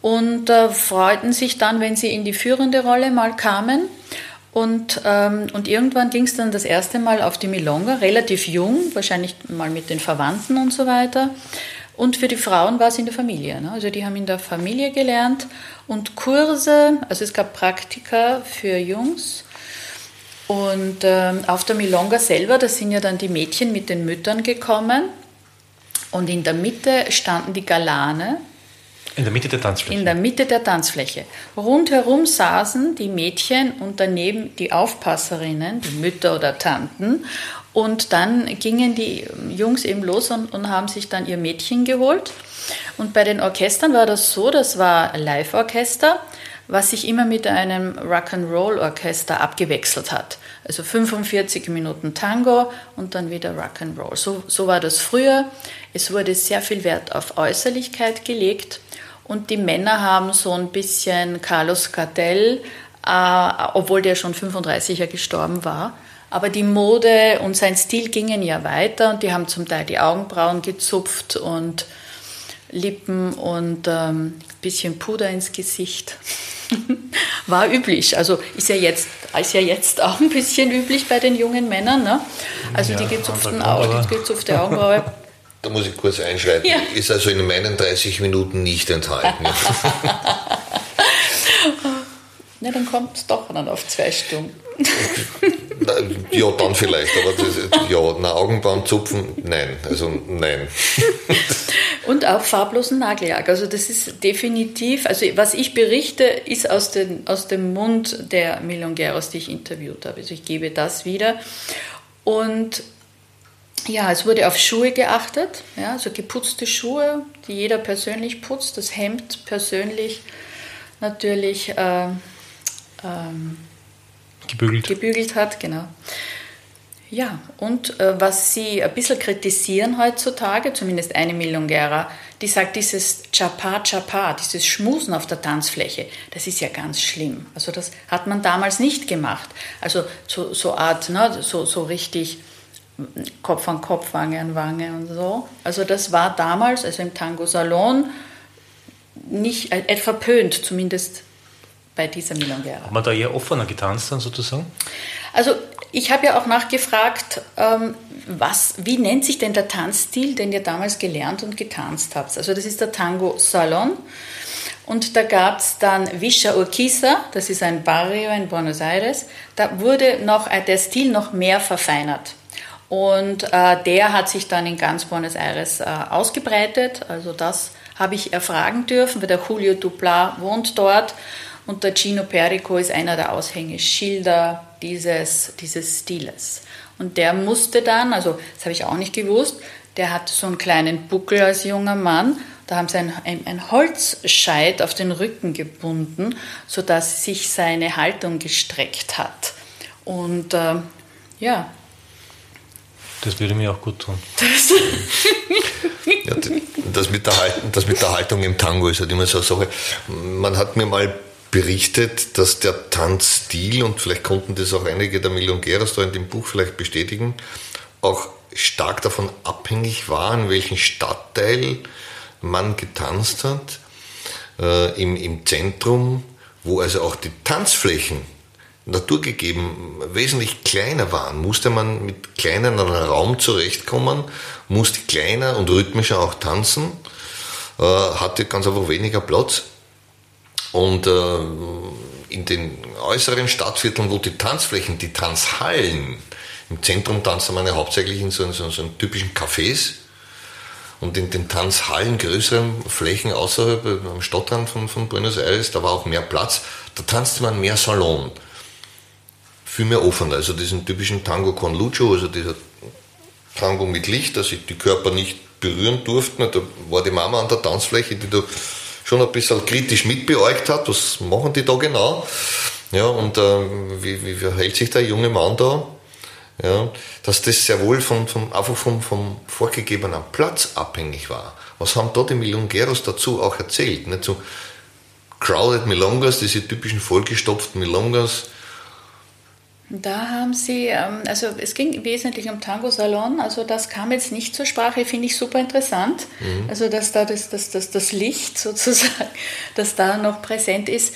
und äh, freuten sich dann, wenn sie in die führende Rolle mal kamen. Und, ähm, und irgendwann ging es dann das erste Mal auf die Milonga, relativ jung, wahrscheinlich mal mit den Verwandten und so weiter. Und für die Frauen war es in der Familie. Ne? Also die haben in der Familie gelernt und Kurse, also es gab Praktika für Jungs. Und ähm, auf der Milonga selber, da sind ja dann die Mädchen mit den Müttern gekommen. Und in der Mitte standen die Galane, in der Mitte der Tanzfläche. In der Mitte der Tanzfläche. Rundherum saßen die Mädchen und daneben die Aufpasserinnen, die Mütter oder Tanten. Und dann gingen die Jungs eben los und, und haben sich dann ihr Mädchen geholt. Und bei den Orchestern war das so, das war Live-Orchester, was sich immer mit einem Rock'n'Roll-Orchester abgewechselt hat. Also 45 Minuten Tango und dann wieder Rock'n'Roll. So, so war das früher. Es wurde sehr viel Wert auf Äußerlichkeit gelegt und die Männer haben so ein bisschen Carlos Cartel, äh, obwohl der schon 35er gestorben war. Aber die Mode und sein Stil gingen ja weiter und die haben zum Teil die Augenbrauen gezupft und Lippen und ein ähm, bisschen Puder ins Gesicht. War üblich. Also ist ja, jetzt, ist ja jetzt auch ein bisschen üblich bei den jungen Männern. Ne? Also ja, die gezupften Augen, die gezupfte Augenbraue da muss ich kurz einschreiten. Ja. Ist also in meinen 30 Minuten nicht enthalten. Na, dann kommt es doch dann auf zwei Stunden. ja, dann vielleicht, aber das, ja, eine Augenbrauen zupfen, nein, also nein. Und auch farblosen Nagellack. Also das ist definitiv, also was ich berichte, ist aus, den, aus dem Mund der Milongueros, die ich interviewt habe. Also ich gebe das wieder. Und ja, es wurde auf Schuhe geachtet, ja, also geputzte Schuhe, die jeder persönlich putzt, das Hemd persönlich natürlich äh, ähm, gebügelt. gebügelt hat, genau. Ja, und äh, was sie ein bisschen kritisieren heutzutage, zumindest eine Milongera, die sagt, dieses Chapa Chapa, dieses Schmusen auf der Tanzfläche, das ist ja ganz schlimm. Also das hat man damals nicht gemacht. Also so, so Art, ne, so, so richtig Kopf an Kopf, Wange an Wange und so. Also das war damals, also im Tango Salon, nicht äh, verpönt, zumindest bei dieser Milonguera. Hat man da eher offener getanzt dann sozusagen? Also ich habe ja auch nachgefragt, ähm, was, wie nennt sich denn der Tanzstil, den ihr damals gelernt und getanzt habt? Also das ist der Tango Salon. Und da gab es dann Villa Urquiza, das ist ein Barrio in Buenos Aires. Da wurde noch äh, der Stil noch mehr verfeinert. Und äh, der hat sich dann in ganz Buenos Aires äh, ausgebreitet. Also das habe ich erfragen dürfen, weil der Julio Dupla wohnt dort und der Gino Perico ist einer der Aushängeschilder dieses, dieses Stiles. Und der musste dann, also das habe ich auch nicht gewusst, der hat so einen kleinen Buckel als junger Mann. Da haben sie ein, ein, ein Holzscheit auf den Rücken gebunden, sodass sich seine Haltung gestreckt hat. Und äh, ja, das würde mir auch gut tun. Das, ja, das, mit der Haltung, das mit der Haltung im Tango ist halt immer so eine Sache. Man hat mir mal berichtet, dass der Tanzstil, und vielleicht konnten das auch einige der Milongueros da in dem Buch vielleicht bestätigen, auch stark davon abhängig war, in welchem Stadtteil man getanzt hat. Äh, im, Im Zentrum, wo also auch die Tanzflächen naturgegeben wesentlich kleiner waren, musste man mit kleinen Raum zurechtkommen, musste kleiner und rhythmischer auch tanzen, äh, hatte ganz einfach weniger Platz. Und äh, in den äußeren Stadtvierteln, wo die Tanzflächen, die Tanzhallen, im Zentrum tanzte man ja hauptsächlich in so, so, so typischen Cafés, und in den Tanzhallen, größeren Flächen außerhalb am Stadtrand von, von Buenos Aires, da war auch mehr Platz, da tanzte man mehr Salon viel mehr offen. Also diesen typischen Tango con Lucho, also dieser Tango mit Licht, dass sich die Körper nicht berühren durften. Da war die Mama an der Tanzfläche, die da schon ein bisschen kritisch mitbeäugt hat, was machen die da genau? Ja, und äh, wie, wie verhält sich der junge Mann da? Ja, dass das sehr wohl von, von, einfach vom, vom vorgegebenen Platz abhängig war. Was haben da die Milongueros dazu auch erzählt? Nicht so crowded Milongas, diese typischen vollgestopften Milongas, da haben Sie, ähm, also es ging wesentlich um Tango Salon, also das kam jetzt nicht zur Sprache, finde ich super interessant. Mhm. Also dass da das, das, das, das Licht sozusagen, das da noch präsent ist.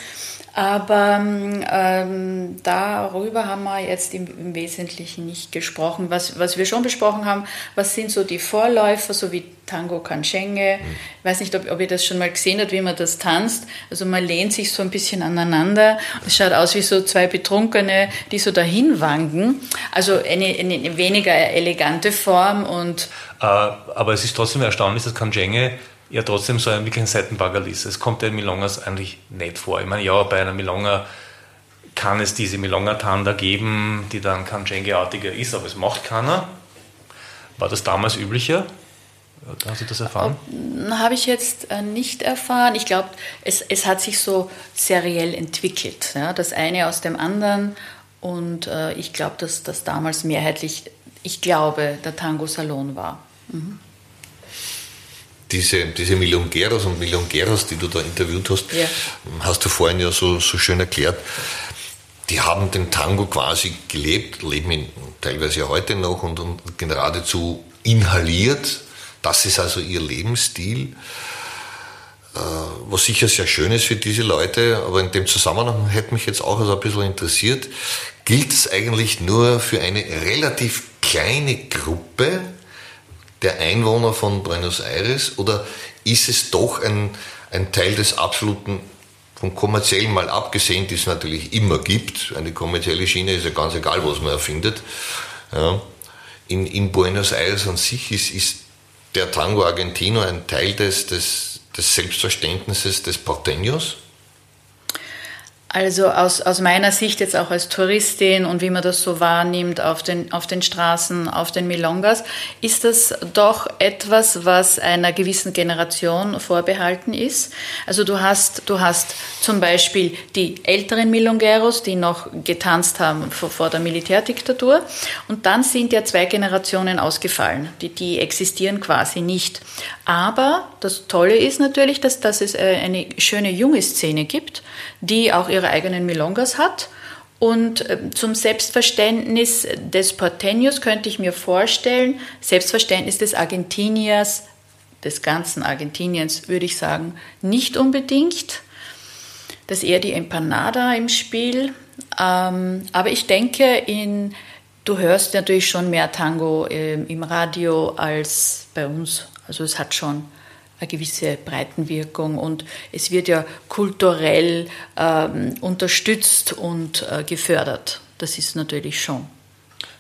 Aber ähm, darüber haben wir jetzt im, im, Wesentlichen nicht gesprochen. Was, was wir schon besprochen haben, was sind so die Vorläufer, so wie Tango Kanchenge. Ich weiß nicht, ob, ob ihr das schon mal gesehen habt, wie man das tanzt. Also man lehnt sich so ein bisschen aneinander. Es schaut aus wie so zwei Betrunkene, die so dahin wanken. Also eine, eine weniger elegante Form. Und äh, aber es ist trotzdem erstaunlich, dass Kanchenge ja trotzdem so ein, wirklich ein Seitenbaggerl ist. Es kommt den Milongas eigentlich nicht vor. Ich meine, ja, bei einer Milonga kann es diese Milonga-Tanda geben, die dann Kanchenge-artiger ist, aber es macht keiner. War das damals üblicher? Hast du das erfahren? Habe ich jetzt äh, nicht erfahren. Ich glaube, es, es hat sich so seriell entwickelt. Ja? Das eine aus dem anderen. Und äh, ich glaube, dass das damals mehrheitlich, ich glaube, der Tango-Salon war. Mhm diese, diese Milongueros und Milongueros, die du da interviewt hast, ja. hast du vorhin ja so, so schön erklärt, die haben den Tango quasi gelebt, leben ihn teilweise ja heute noch und, und geradezu inhaliert. Das ist also ihr Lebensstil, äh, was sicher sehr schön ist für diese Leute, aber in dem Zusammenhang hätte mich jetzt auch also ein bisschen interessiert, gilt es eigentlich nur für eine relativ kleine Gruppe der Einwohner von Buenos Aires oder ist es doch ein, ein Teil des absoluten, von kommerziellen mal abgesehen, die es natürlich immer gibt, eine kommerzielle Schiene ist ja ganz egal, was man erfindet, ja. in, in Buenos Aires an sich ist, ist der Tango Argentino ein Teil des, des, des Selbstverständnisses des Porteños? Also aus, aus meiner Sicht jetzt auch als Touristin und wie man das so wahrnimmt auf den, auf den Straßen, auf den Milongas, ist das doch etwas, was einer gewissen Generation vorbehalten ist. Also du hast, du hast zum Beispiel die älteren Milongueros, die noch getanzt haben vor, vor der Militärdiktatur und dann sind ja zwei Generationen ausgefallen. Die, die existieren quasi nicht. Aber das Tolle ist natürlich, dass, dass es äh, eine schöne junge Szene gibt, die auch ihre eigenen Milongas hat. Und ähm, zum Selbstverständnis des Porteños könnte ich mir vorstellen, Selbstverständnis des Argentiniers, des ganzen Argentiniens würde ich sagen, nicht unbedingt. Das ist eher die Empanada im Spiel. Ähm, aber ich denke, in, du hörst natürlich schon mehr Tango ähm, im Radio als bei uns. Also es hat schon eine gewisse Breitenwirkung und es wird ja kulturell ähm, unterstützt und äh, gefördert. Das ist natürlich schon.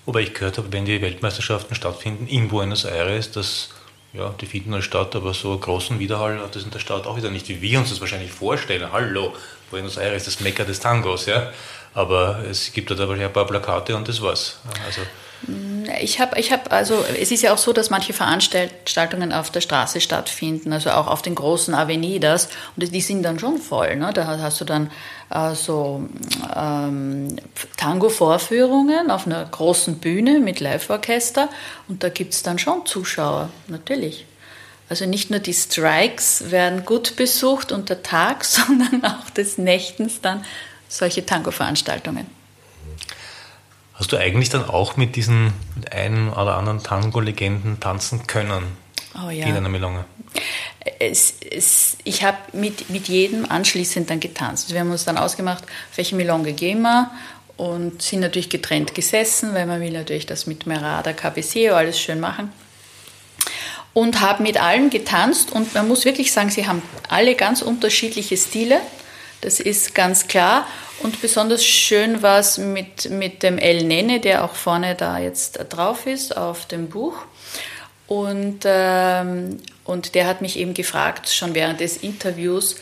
Wobei ich gehört habe, wenn die Weltmeisterschaften stattfinden in Buenos Aires, dass ja, die finden halt statt, aber so großen Widerhall hat das in der Stadt auch wieder nicht, wie wir uns das wahrscheinlich vorstellen. Hallo, Buenos Aires, das Mekka des Tangos, ja. Aber es gibt da wahrscheinlich ein paar Plakate und das war's. Also ich habe, ich hab, also es ist ja auch so, dass manche Veranstaltungen auf der Straße stattfinden, also auch auf den großen Avenidas und die sind dann schon voll. Ne? Da hast du dann äh, so ähm, Tango-Vorführungen auf einer großen Bühne mit Live-Orchester und da gibt es dann schon Zuschauer, natürlich. Also nicht nur die Strikes werden gut besucht unter Tag, sondern auch des Nächtens dann solche Tango-Veranstaltungen. Hast du eigentlich dann auch mit diesen mit einen oder anderen Tango-Legenden tanzen können? Oh ja. In einer Milonga? Es, es, ich habe mit, mit jedem anschließend dann getanzt. Wir haben uns dann ausgemacht, auf welche Milonga gehen wir und sind natürlich getrennt gesessen, weil man will natürlich das mit Merada, Cabeceo alles schön machen. Und habe mit allen getanzt und man muss wirklich sagen, sie haben alle ganz unterschiedliche Stile. Das ist ganz klar. Und besonders schön war es mit, mit dem El Nene, der auch vorne da jetzt drauf ist auf dem Buch. Und, ähm, und der hat mich eben gefragt, schon während des Interviews,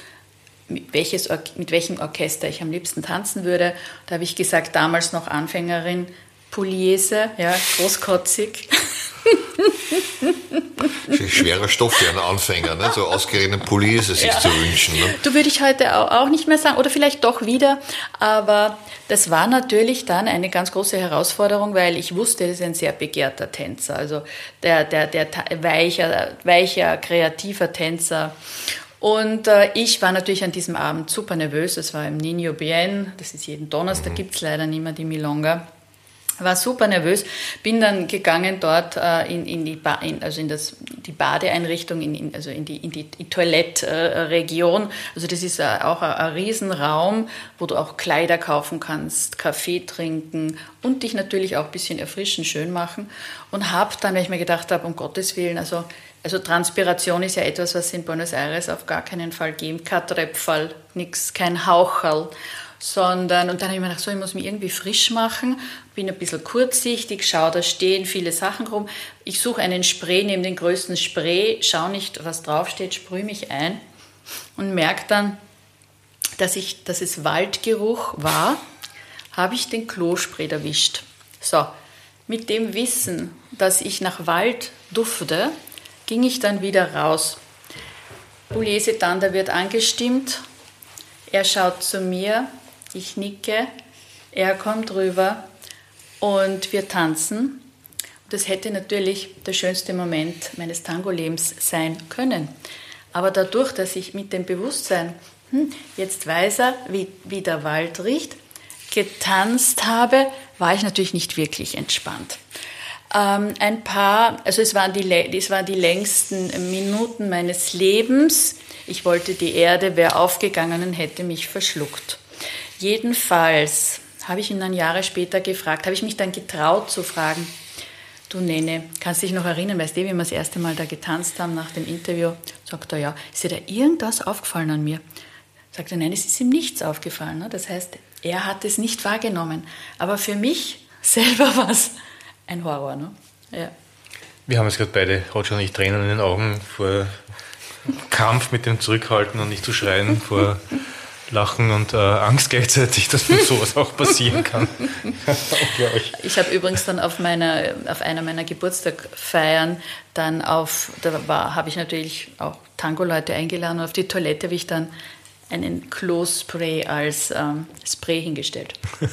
mit, welches, mit welchem Orchester ich am liebsten tanzen würde. Da habe ich gesagt, damals noch Anfängerin, Pugliese, ja, großkotzig. Schwerer Stoff für einen Anfänger, ne? so ausgerechnet Pugliese sich ja. zu wünschen. Ne? Du würde ich heute auch nicht mehr sagen, oder vielleicht doch wieder, aber das war natürlich dann eine ganz große Herausforderung, weil ich wusste, er ist ein sehr begehrter Tänzer, also der, der, der weicher, weicher, kreativer Tänzer. Und äh, ich war natürlich an diesem Abend super nervös. Es war im Nino Bien, das ist jeden Donnerstag, mhm. gibt es leider nicht mehr die Milonga. War super nervös, bin dann gegangen dort äh, in, in, die ba in, also in das, die Badeeinrichtung, in, in, also in die, in die, die Toilettregion. Äh, also das ist äh, auch ein, ein Riesenraum, wo du auch Kleider kaufen kannst, Kaffee trinken und dich natürlich auch ein bisschen erfrischen, schön machen. Und habe dann, weil ich mir gedacht habe, um Gottes Willen, also, also Transpiration ist ja etwas, was in Buenos Aires auf gar keinen Fall gibt. Kein Tröpfall, nichts, kein Haucherl sondern, und dann habe ich mir gedacht, so, ich muss mich irgendwie frisch machen, bin ein bisschen kurzsichtig, schaue, da stehen viele Sachen rum. Ich suche einen Spray, nehme den größten Spray, schaue nicht, was draufsteht, sprühe mich ein und merke dann, dass, ich, dass es Waldgeruch war, habe ich den Klospray erwischt. So, mit dem Wissen, dass ich nach Wald dufte, ging ich dann wieder raus. Pugliese Tanda wird angestimmt, er schaut zu mir, ich nicke, er kommt rüber und wir tanzen. Das hätte natürlich der schönste Moment meines Tango-Lebens sein können. Aber dadurch, dass ich mit dem Bewusstsein, hm, jetzt weiß er, wie, wie der Wald riecht, getanzt habe, war ich natürlich nicht wirklich entspannt. Ähm, ein paar, also es waren, die, es waren die längsten Minuten meines Lebens. Ich wollte die Erde, wäre aufgegangen und hätte mich verschluckt. Jedenfalls habe ich ihn dann Jahre später gefragt, habe ich mich dann getraut zu fragen, du Nene, kannst dich noch erinnern, weißt du, wie wir das erste Mal da getanzt haben nach dem Interview? Sagt er, ja, ist dir da irgendwas aufgefallen an mir? Sagt er, nein, es ist ihm nichts aufgefallen. Ne? Das heißt, er hat es nicht wahrgenommen. Aber für mich selber war es ein Horror. Ne? Ja. Wir haben jetzt gerade beide, Roger und ich, Tränen in den Augen vor Kampf mit dem Zurückhalten und nicht zu schreien vor Lachen und äh, Angst gleichzeitig, dass mir sowas auch passieren kann. ich habe übrigens dann auf, meiner, auf einer meiner Geburtstagfeiern dann auf, da habe ich natürlich auch Tango-Leute eingeladen und auf die Toilette habe ich dann einen Klo-Spray als ähm, Spray hingestellt.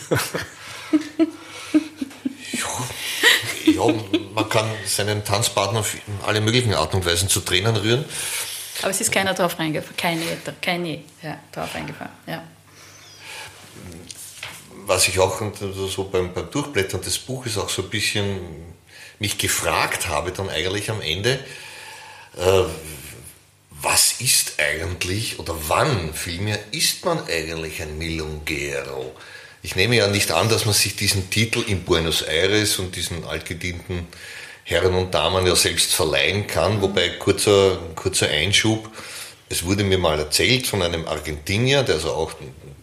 ja, ja, man kann seinen Tanzpartner auf alle möglichen Art und Weisen zu Tränen rühren. Aber es ist keiner drauf reingefallen, keine, keine ja, drauf reingefallen. Ja. Was ich auch so beim, beim Durchblättern des Buches auch so ein bisschen mich gefragt habe, dann eigentlich am Ende, äh, was ist eigentlich oder wann vielmehr ist man eigentlich ein Milongero? Ich nehme ja nicht an, dass man sich diesen Titel in Buenos Aires und diesen altgedienten Herren und Damen ja selbst verleihen kann. Wobei kurzer, kurzer Einschub, es wurde mir mal erzählt von einem Argentinier, der also auch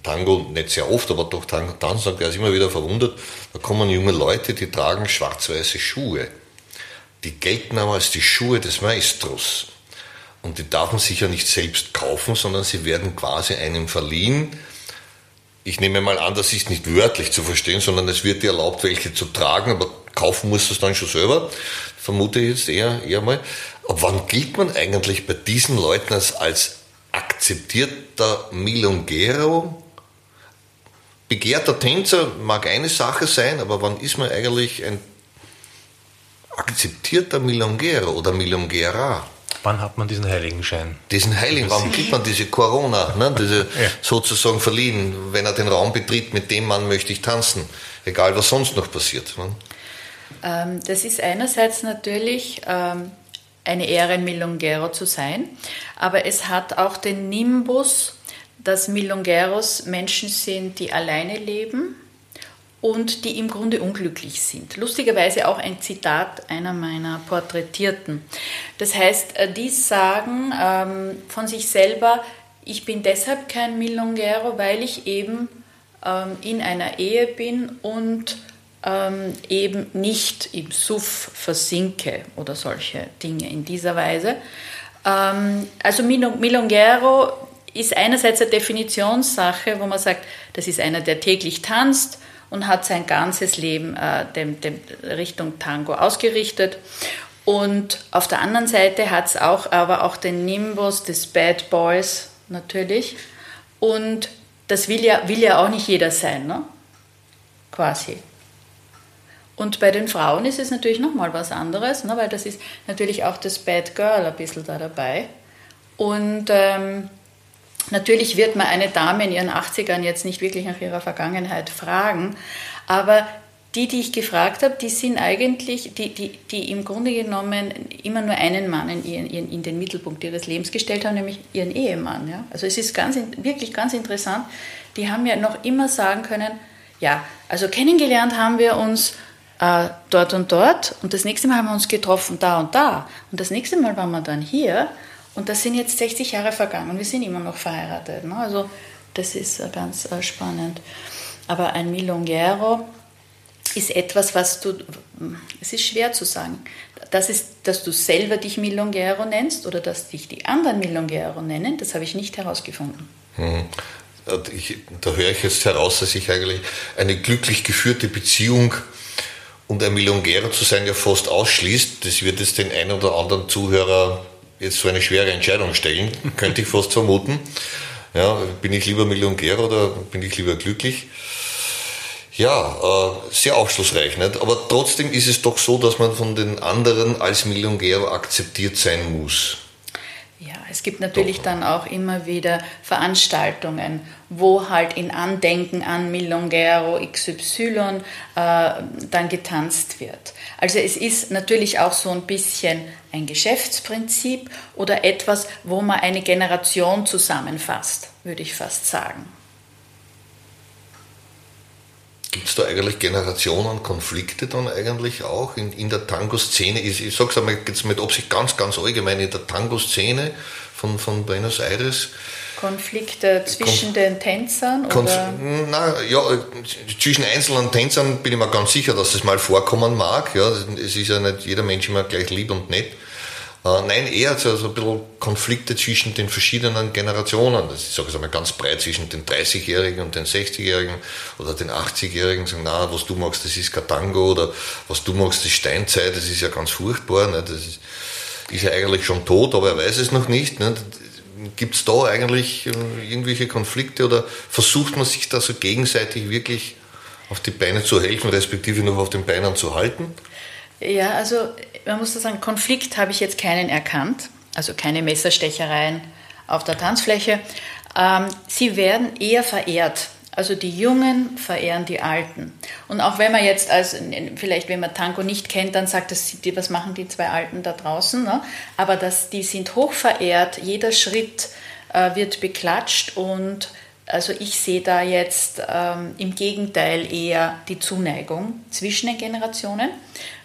Tango nicht sehr oft, aber doch Tango tanzt, und der ist immer wieder verwundert, da kommen junge Leute, die tragen schwarz-weiße Schuhe. Die gelten aber als die Schuhe des Maestros. Und die darf man sich ja nicht selbst kaufen, sondern sie werden quasi einem verliehen. Ich nehme mal an, das ist nicht wörtlich zu verstehen, sondern es wird dir erlaubt, welche zu tragen, aber kaufen muss es dann schon selber, vermute ich jetzt eher, eher mal. Aber wann gilt man eigentlich bei diesen Leuten als, als akzeptierter Milongero? Begehrter Tänzer mag eine Sache sein, aber wann ist man eigentlich ein akzeptierter Milongero oder Milongera? Wann hat man diesen Heiligenschein? Diesen Heiligen, warum kriegt man diese Corona, ne, diese ja. sozusagen verliehen, wenn er den Raum betritt, mit dem Mann möchte ich tanzen, egal was sonst noch passiert. Ne? Ähm, das ist einerseits natürlich ähm, eine Ehre, ein Milongero zu sein, aber es hat auch den Nimbus, dass Milongeros Menschen sind, die alleine leben und die im Grunde unglücklich sind. Lustigerweise auch ein Zitat einer meiner Porträtierten. Das heißt, äh, die sagen ähm, von sich selber, ich bin deshalb kein Milongero, weil ich eben in einer Ehe bin und ähm, eben nicht im Suff versinke oder solche Dinge in dieser Weise. Ähm, also Milongero ist einerseits eine Definitionssache, wo man sagt, das ist einer, der täglich tanzt und hat sein ganzes Leben äh, dem, dem Richtung Tango ausgerichtet. Und auf der anderen Seite hat es auch, aber auch den Nimbus des Bad Boys natürlich. Und das will ja, will ja auch nicht jeder sein, ne? quasi. Und bei den Frauen ist es natürlich nochmal was anderes, ne, weil das ist natürlich auch das Bad Girl ein bisschen da dabei. Und ähm, natürlich wird man eine Dame in ihren 80ern jetzt nicht wirklich nach ihrer Vergangenheit fragen, aber die, die ich gefragt habe, die sind eigentlich, die, die, die im Grunde genommen immer nur einen Mann in, ihren, in, den Mittelpunkt ihres Lebens gestellt haben, nämlich ihren Ehemann. Ja? Also es ist ganz, wirklich ganz interessant. Die haben ja noch immer sagen können, ja, also kennengelernt haben wir uns äh, dort und dort und das nächste Mal haben wir uns getroffen da und da und das nächste Mal waren wir dann hier und das sind jetzt 60 Jahre vergangen und wir sind immer noch verheiratet. Ne? Also das ist äh, ganz äh, spannend. Aber ein Milongero ist etwas, was du, es ist schwer zu sagen. Das ist, dass du selber dich Milongero nennst oder dass dich die anderen Milongero nennen, das habe ich nicht herausgefunden. Hm. Ich, da höre ich jetzt heraus, dass ich eigentlich eine glücklich geführte Beziehung und ein Milongero zu sein ja fast ausschließt. Das wird jetzt den einen oder anderen Zuhörer jetzt so eine schwere Entscheidung stellen, könnte ich fast vermuten. Ja, bin ich lieber Milongero oder bin ich lieber glücklich? Ja, äh, sehr aufschlussreich. Nicht? Aber trotzdem ist es doch so, dass man von den anderen als Milongero akzeptiert sein muss. Ja, es gibt natürlich Doch. dann auch immer wieder Veranstaltungen, wo halt in Andenken an Milongero XY äh, dann getanzt wird. Also es ist natürlich auch so ein bisschen ein Geschäftsprinzip oder etwas, wo man eine Generation zusammenfasst, würde ich fast sagen. Gibt es da eigentlich Generationenkonflikte dann eigentlich auch in, in der Tango-Szene? Ich, ich sage es einmal jetzt mit Absicht ganz, ganz allgemein, in der Tango-Szene von, von Buenos Aires. Konflikte zwischen Konf den Tänzern? Konf oder? Na, ja, zwischen einzelnen Tänzern bin ich mir ganz sicher, dass es mal vorkommen mag. Ja, es ist ja nicht jeder Mensch immer gleich lieb und nett. Äh, nein, eher so, so ein bisschen Konflikte zwischen den verschiedenen Generationen. Das ist, ich sage es einmal ganz breit, zwischen den 30-Jährigen und den 60-Jährigen oder den 80-Jährigen sagen, na, was du magst, das ist Katango oder was du magst, das ist Steinzeit, das ist ja ganz furchtbar. Ne? Das ist, ist ja eigentlich schon tot, aber er weiß es noch nicht. Ne? Gibt es da eigentlich äh, irgendwelche Konflikte oder versucht man sich da so gegenseitig wirklich auf die Beine zu helfen, respektive noch auf den Beinen zu halten? Ja, also man muss sagen, Konflikt habe ich jetzt keinen erkannt, also keine Messerstechereien auf der Tanzfläche. Ähm, sie werden eher verehrt. Also die Jungen verehren die Alten. Und auch wenn man jetzt, als, vielleicht wenn man Tango nicht kennt, dann sagt das, was machen die zwei Alten da draußen? Ne? Aber das, die sind hoch verehrt, jeder Schritt äh, wird beklatscht und also ich sehe da jetzt ähm, im Gegenteil eher die Zuneigung zwischen den Generationen.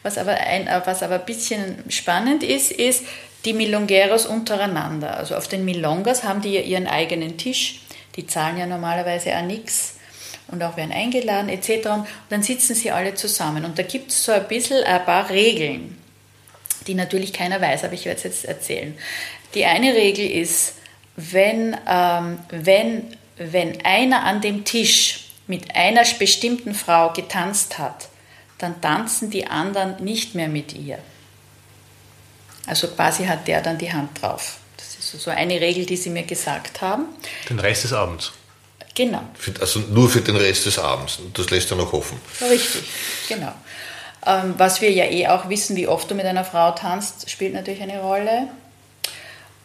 Was aber, ein, äh, was aber ein bisschen spannend ist, ist die Milongeros untereinander. Also auf den Milongas haben die ja ihren eigenen Tisch. Die zahlen ja normalerweise auch nichts und auch werden eingeladen etc. Und dann sitzen sie alle zusammen. Und da gibt es so ein bisschen ein paar Regeln, die natürlich keiner weiß, aber ich werde es jetzt erzählen. Die eine Regel ist, wenn, ähm, wenn, wenn einer an dem Tisch mit einer bestimmten Frau getanzt hat, dann tanzen die anderen nicht mehr mit ihr. Also quasi hat der dann die Hand drauf. Das ist so eine Regel, die sie mir gesagt haben. Den Rest des Abends. Genau. Also nur für den Rest des Abends. Das lässt er noch offen. Richtig, genau. Ähm, was wir ja eh auch wissen, wie oft du mit einer Frau tanzt, spielt natürlich eine Rolle.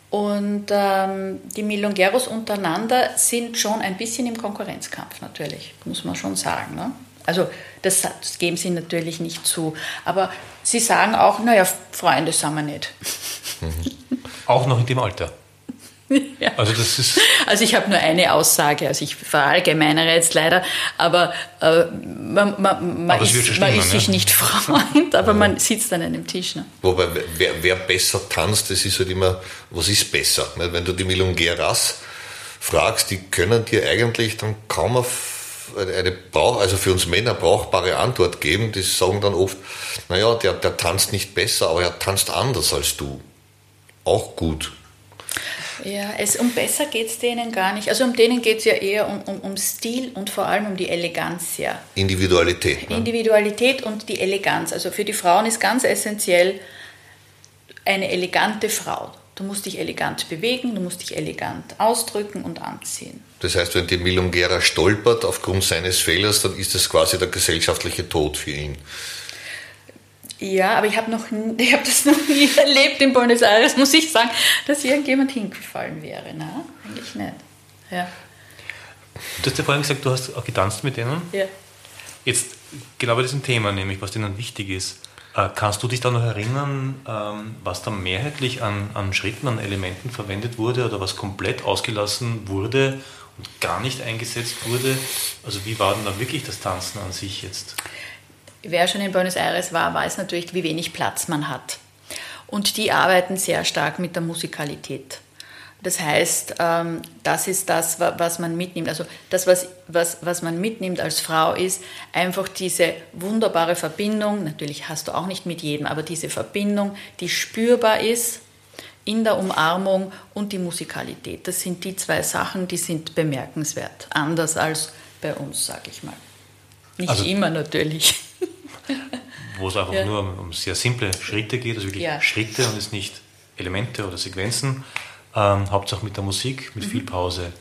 Und ähm, die Milongeros untereinander sind schon ein bisschen im Konkurrenzkampf natürlich, muss man schon sagen. Ne? Also das, das, geben sie natürlich nicht zu. Aber sie sagen auch, naja, Freunde sind wir nicht. Mhm. Auch noch in dem Alter. Ja. Also, das ist also ich habe nur eine Aussage, also ich verallgemeinere jetzt leider, aber äh, man, man, man, aber ist, man ist, sich nicht Freund, aber ja. man sitzt an einem Tisch. Ne? Wobei, wer, wer, besser tanzt, das ist halt immer, was ist besser? Wenn du die Milongeras fragst, die können dir eigentlich dann kaum auf eine Brauch, also für uns Männer brauchbare Antwort geben. Die sagen dann oft, naja, der, der tanzt nicht besser, aber er tanzt anders als du. Auch gut. Ja, es, um besser geht es denen gar nicht. Also um denen geht es ja eher um, um, um Stil und vor allem um die Eleganz. Ja. Individualität. Ne? Individualität und die Eleganz. Also für die Frauen ist ganz essentiell eine elegante Frau. Du musst dich elegant bewegen, du musst dich elegant ausdrücken und anziehen. Das heißt, wenn die Milungera stolpert aufgrund seines Fehlers, dann ist das quasi der gesellschaftliche Tod für ihn. Ja, aber ich habe hab das noch nie erlebt in Buenos Aires, muss ich sagen, dass irgendjemand hingefallen wäre. Na, ne? eigentlich nicht. Ja. Du hast ja vorhin gesagt, du hast auch getanzt mit denen. Ja. Jetzt genau bei diesem Thema, nämlich was denen wichtig ist. Äh, kannst du dich da noch erinnern, ähm, was da mehrheitlich an, an Schritten, an Elementen verwendet wurde oder was komplett ausgelassen wurde und gar nicht eingesetzt wurde? Also wie war denn da wirklich das Tanzen an sich jetzt? Wer schon in Buenos Aires war, weiß natürlich, wie wenig Platz man hat. Und die arbeiten sehr stark mit der Musikalität. Das heißt, ähm, das ist das, was man mitnimmt. Also das, was, was, was man mitnimmt als Frau, ist einfach diese wunderbare Verbindung. Natürlich hast du auch nicht mit jedem, aber diese Verbindung, die spürbar ist in der Umarmung und die Musikalität. Das sind die zwei Sachen, die sind bemerkenswert. Anders als bei uns, sage ich mal. Nicht also, immer natürlich. Wo es einfach ja. nur um, um, sehr simple Schritte geht, also wirklich ja. Schritte und es nicht Elemente oder Sequenzen. Ähm, Hauptsache mit der Musik, mit mhm. viel Pause.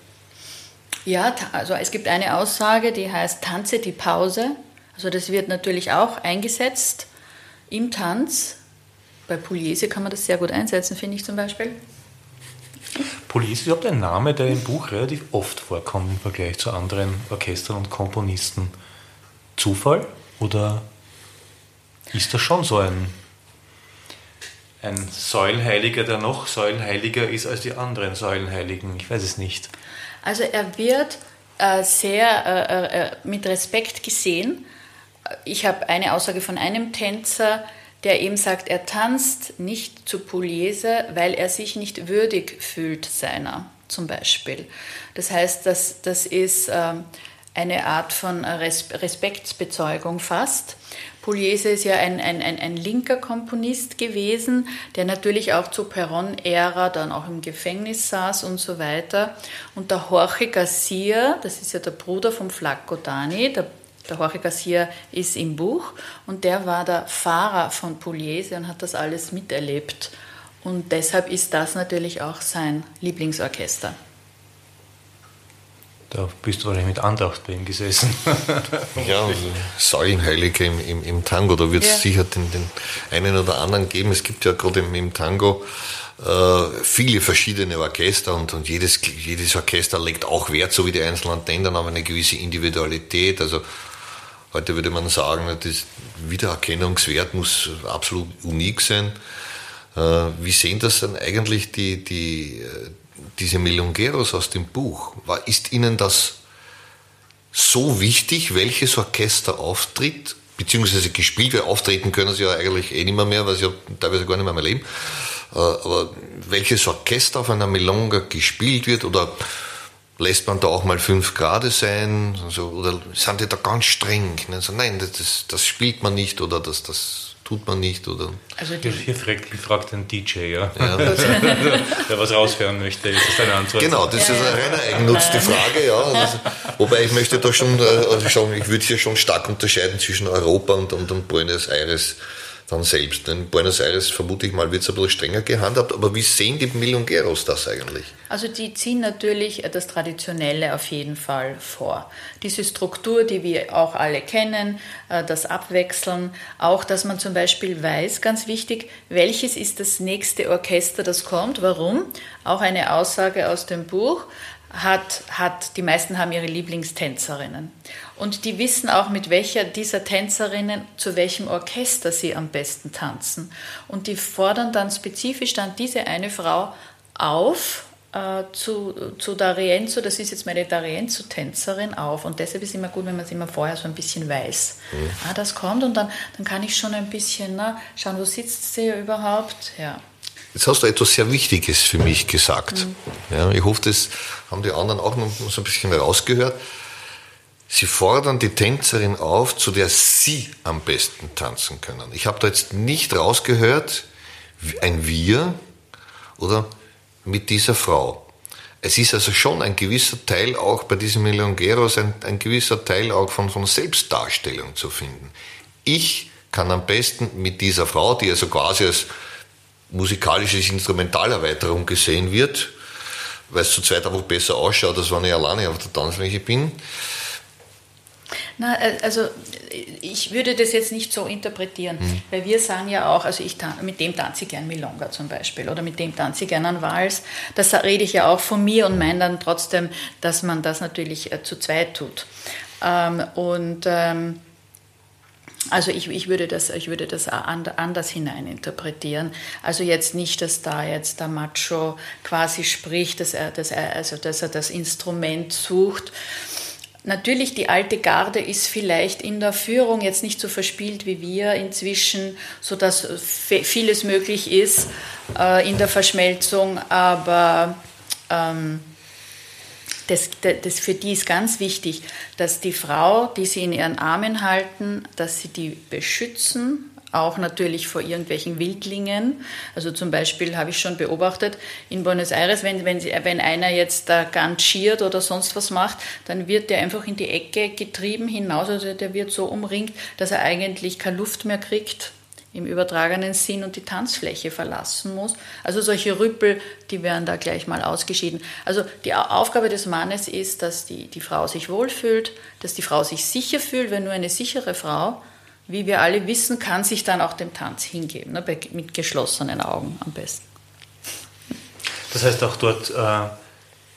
Ja, also es gibt eine Aussage, die heißt Tanze die Pause. Also das wird natürlich auch eingesetzt im Tanz. Bei Pugliese kann man das sehr gut einsetzen, finde ich zum Beispiel. Pugliese ist überhaupt ein Name, der im Buch relativ oft vorkommt im Vergleich zu anderen Orchestern und Komponisten. Zufall oder ist das schon so ein ein Säulenheiliger, der noch Säulenheiliger ist als die anderen Säulenheiligen. Ich weiß es nicht. Also er wird äh, sehr äh, äh, mit Respekt gesehen. Ich habe eine Aussage von einem Tänzer, der eben sagt, er tanzt nicht zu Pugliese, weil er sich nicht würdig fühlt seiner, zum Beispiel. Das heißt, das, das ist ähm, eine Art von Respektsbezeugung fast. Pugliese ist ja ein, ein, ein, ein linker Komponist gewesen, der natürlich auch zur Perron-Ära dann auch im Gefängnis saß und so weiter. Und der Jorge Garcia, das ist ja der Bruder vom Flacco Dani, der, der Jorge Garcia ist im Buch und der war der Fahrer von Pugliese und hat das alles miterlebt. Und deshalb ist das natürlich auch sein Lieblingsorchester. Da bist du wahrscheinlich mit Andacht bei ihm gesessen. ja, also Säulenheilige im, im, im, Tango, da wird es ja. sicher den, den, einen oder anderen geben. Es gibt ja gerade im, im, Tango äh, viele verschiedene Orchester und, und jedes, jedes Orchester legt auch Wert, so wie die einzelnen Länder, auf eine gewisse Individualität. Also heute würde man sagen, das Wiedererkennungswert muss absolut unik sein. Äh, wie sehen das dann eigentlich die, die diese Milongueros aus dem Buch, war, ist Ihnen das so wichtig, welches Orchester auftritt, beziehungsweise gespielt wird, auftreten können sie ja eigentlich eh nicht mehr, mehr weil sie ja teilweise gar nicht mehr, mehr leben, äh, aber welches Orchester auf einer Milonga gespielt wird oder lässt man da auch mal fünf Grad sein, also, oder sind die da ganz streng? Also, nein, das, das spielt man nicht oder das, das tut man nicht, oder? Also hier fragt, fragt ein DJ, ja. ja. der was raushören möchte, ist das deine Antwort? Genau, das ist eine reine Eigennutz, die Frage, ja. Also, wobei ich möchte da schon, also schon, ich würde hier schon stark unterscheiden zwischen Europa und, und, und Buenos Aires dann selbst. In Buenos Aires vermute ich mal, wird es ein bisschen strenger gehandhabt, aber wie sehen die Milongueros das eigentlich? Also die ziehen natürlich das Traditionelle auf jeden Fall vor. Diese Struktur, die wir auch alle kennen, äh, das Abwechseln, auch dass man zum Beispiel weiß, ganz wichtig, welches ist das nächste Orchester, das kommt, warum. Auch eine Aussage aus dem Buch hat, hat, die meisten haben ihre Lieblingstänzerinnen. Und die wissen auch, mit welcher dieser Tänzerinnen zu welchem Orchester sie am besten tanzen. Und die fordern dann spezifisch dann diese eine Frau auf, äh, zu, zu D'Arienzo, das ist jetzt meine D'Arienzo-Tänzerin, auf. Und deshalb ist es immer gut, wenn man es immer vorher so ein bisschen weiß. Mhm. Ah, das kommt und dann, dann kann ich schon ein bisschen na, schauen, wo sitzt sie überhaupt. Ja. Jetzt hast du etwas sehr Wichtiges für mich gesagt. Mhm. Ja, ich hoffe, das haben die anderen auch noch so ein bisschen rausgehört. Sie fordern die Tänzerin auf, zu der Sie am besten tanzen können. Ich habe da jetzt nicht rausgehört, ein Wir oder mit dieser Frau. Es ist also schon ein gewisser Teil auch bei diesen Milongueros, ein, ein gewisser Teil auch von, von Selbstdarstellung zu finden. Ich kann am besten mit dieser Frau, die also quasi als musikalisches Instrumentalerweiterung gesehen wird, weil es zu zweit einfach besser ausschaut, als wenn ich alleine auf der Tanzfläche bin. Na, äh, also ich würde das jetzt nicht so interpretieren, mhm. weil wir sagen ja auch, also ich mit dem tanze ich gern Milonga zum Beispiel oder mit dem tanze ich gern an Vals. Das rede ich ja auch von mir und meine dann trotzdem, dass man das natürlich äh, zu zweit tut. Ähm, und ähm, Also ich, ich, würde das, ich würde das anders hineininterpretieren. Also jetzt nicht, dass da jetzt der Macho quasi spricht, dass er, dass er, also dass er das Instrument sucht. Natürlich, die alte Garde ist vielleicht in der Führung jetzt nicht so verspielt wie wir inzwischen, sodass vieles möglich ist äh, in der Verschmelzung, aber ähm, das, das, für die ist ganz wichtig, dass die Frau, die sie in ihren Armen halten, dass sie die beschützen, auch natürlich vor irgendwelchen Wildlingen. Also zum Beispiel habe ich schon beobachtet in Buenos Aires, wenn, wenn, sie, wenn einer jetzt da gantschiert oder sonst was macht, dann wird der einfach in die Ecke getrieben hinaus, also der wird so umringt, dass er eigentlich keine Luft mehr kriegt im übertragenen Sinn und die Tanzfläche verlassen muss. Also solche Rüppel, die werden da gleich mal ausgeschieden. Also die Aufgabe des Mannes ist, dass die, die Frau sich wohlfühlt, dass die Frau sich sicher fühlt, wenn nur eine sichere Frau, wie wir alle wissen, kann sich dann auch dem Tanz hingeben, ne, mit geschlossenen Augen am besten. Das heißt, auch dort äh,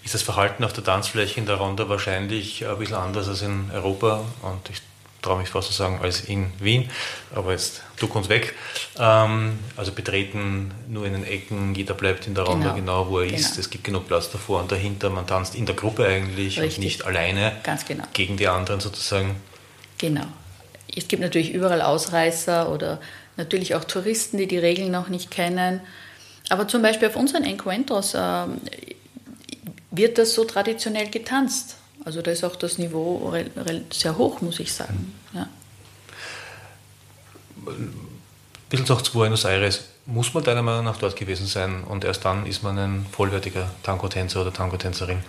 ist das Verhalten auf der Tanzfläche in der Ronda wahrscheinlich ein bisschen anders als in Europa und ich traue mich fast zu sagen, als in Wien, aber jetzt duck uns weg. Ähm, also betreten nur in den Ecken, jeder bleibt in der Ronda genau, genau wo er genau. ist. Es gibt genug Platz davor und dahinter. Man tanzt in der Gruppe eigentlich Richtig. und nicht alleine genau. gegen die anderen sozusagen. Genau. Es gibt natürlich überall Ausreißer oder natürlich auch Touristen, die die Regeln noch nicht kennen. Aber zum Beispiel auf unseren Encuentros äh, wird das so traditionell getanzt. Also da ist auch das Niveau sehr hoch, muss ich sagen. Ja. Ein bisschen noch zu Buenos Aires. Muss man deiner Meinung nach dort gewesen sein und erst dann ist man ein vollwertiger Tango-Tänzer oder Tango-Tänzerin?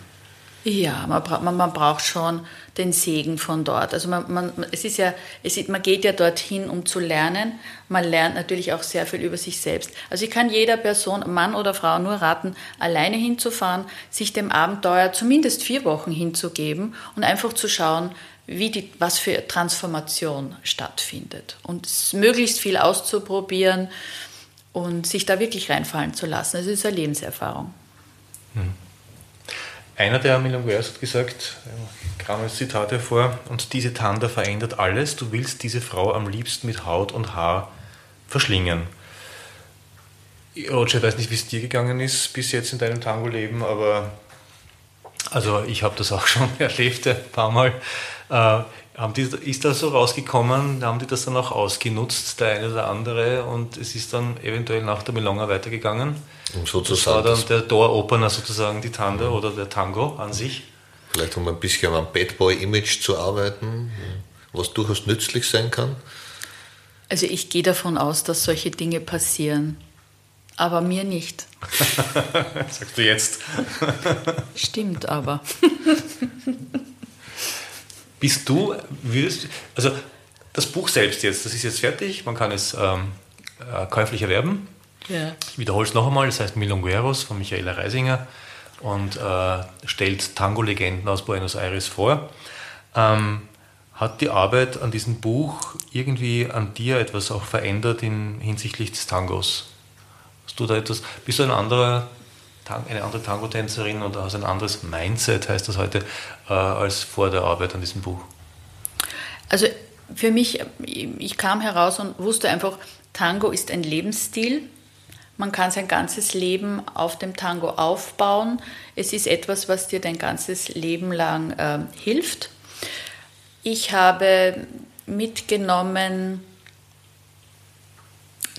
Ja, man, bra man, man, braucht schon den Segen von dort. Also man, man, es ist ja, es ist, man geht ja dorthin, um zu lernen. Man lernt natürlich auch sehr viel über sich selbst. Also ich kann jeder Person, Mann oder Frau, nur raten, alleine hinzufahren, sich dem Abenteuer zumindest vier Wochen hinzugeben und einfach zu schauen, wie die, was für Transformation stattfindet. Und möglichst viel auszuprobieren und sich da wirklich reinfallen zu lassen. Das ist eine Lebenserfahrung. Hm. Einer der Milongueros hat gesagt, als Zitat hervor, und diese Tanda verändert alles, du willst diese Frau am liebsten mit Haut und Haar verschlingen. Roger, ich weiß nicht, wie es dir gegangen ist bis jetzt in deinem Tango-Leben, aber also ich habe das auch schon erlebt ein paar Mal. Äh, haben die, ist das so rausgekommen, haben die das dann auch ausgenutzt, der eine oder andere, und es ist dann eventuell nach der Milonga weitergegangen? Um sozusagen das war dann der Door-Opener sozusagen, die Tanda mhm. oder der Tango an sich. Vielleicht um ein bisschen am Bad Boy-Image zu arbeiten, was durchaus nützlich sein kann. Also ich gehe davon aus, dass solche Dinge passieren. Aber mir nicht. Sagst du jetzt. Stimmt aber. Bist du, würdest, also das Buch selbst jetzt, das ist jetzt fertig, man kann es ähm, äh, käuflich erwerben. Ja. Ich wiederhole es noch einmal, das heißt Milongueros von Michaela Reisinger und äh, stellt Tango-Legenden aus Buenos Aires vor. Ähm, hat die Arbeit an diesem Buch irgendwie an dir etwas auch verändert in, hinsichtlich des Tangos? Hast du da etwas, bist du ein anderer eine andere Tango-Tänzerin oder hast ein anderes Mindset, heißt das heute, äh, als vor der Arbeit an diesem Buch? Also für mich, ich kam heraus und wusste einfach, Tango ist ein Lebensstil. Man kann sein ganzes Leben auf dem Tango aufbauen. Es ist etwas, was dir dein ganzes Leben lang äh, hilft. Ich habe mitgenommen,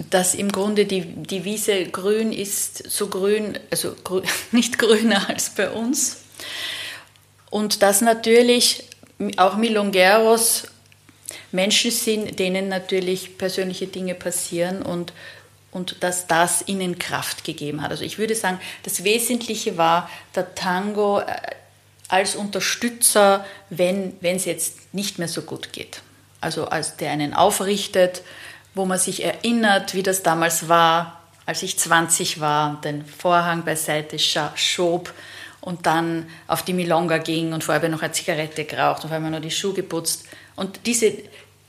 dass im Grunde die, die Wiese grün ist, so grün, also grün, nicht grüner als bei uns. Und dass natürlich auch Milongeros Menschen sind, denen natürlich persönliche Dinge passieren und, und dass das ihnen Kraft gegeben hat. Also ich würde sagen, das Wesentliche war der Tango äh, als Unterstützer, wenn es jetzt nicht mehr so gut geht. Also als der einen aufrichtet, wo man sich erinnert, wie das damals war, als ich 20 war, den Vorhang beiseite schob und dann auf die Milonga ging und vorher noch eine Zigarette geraucht und vorher nur die Schuhe geputzt. Und diese,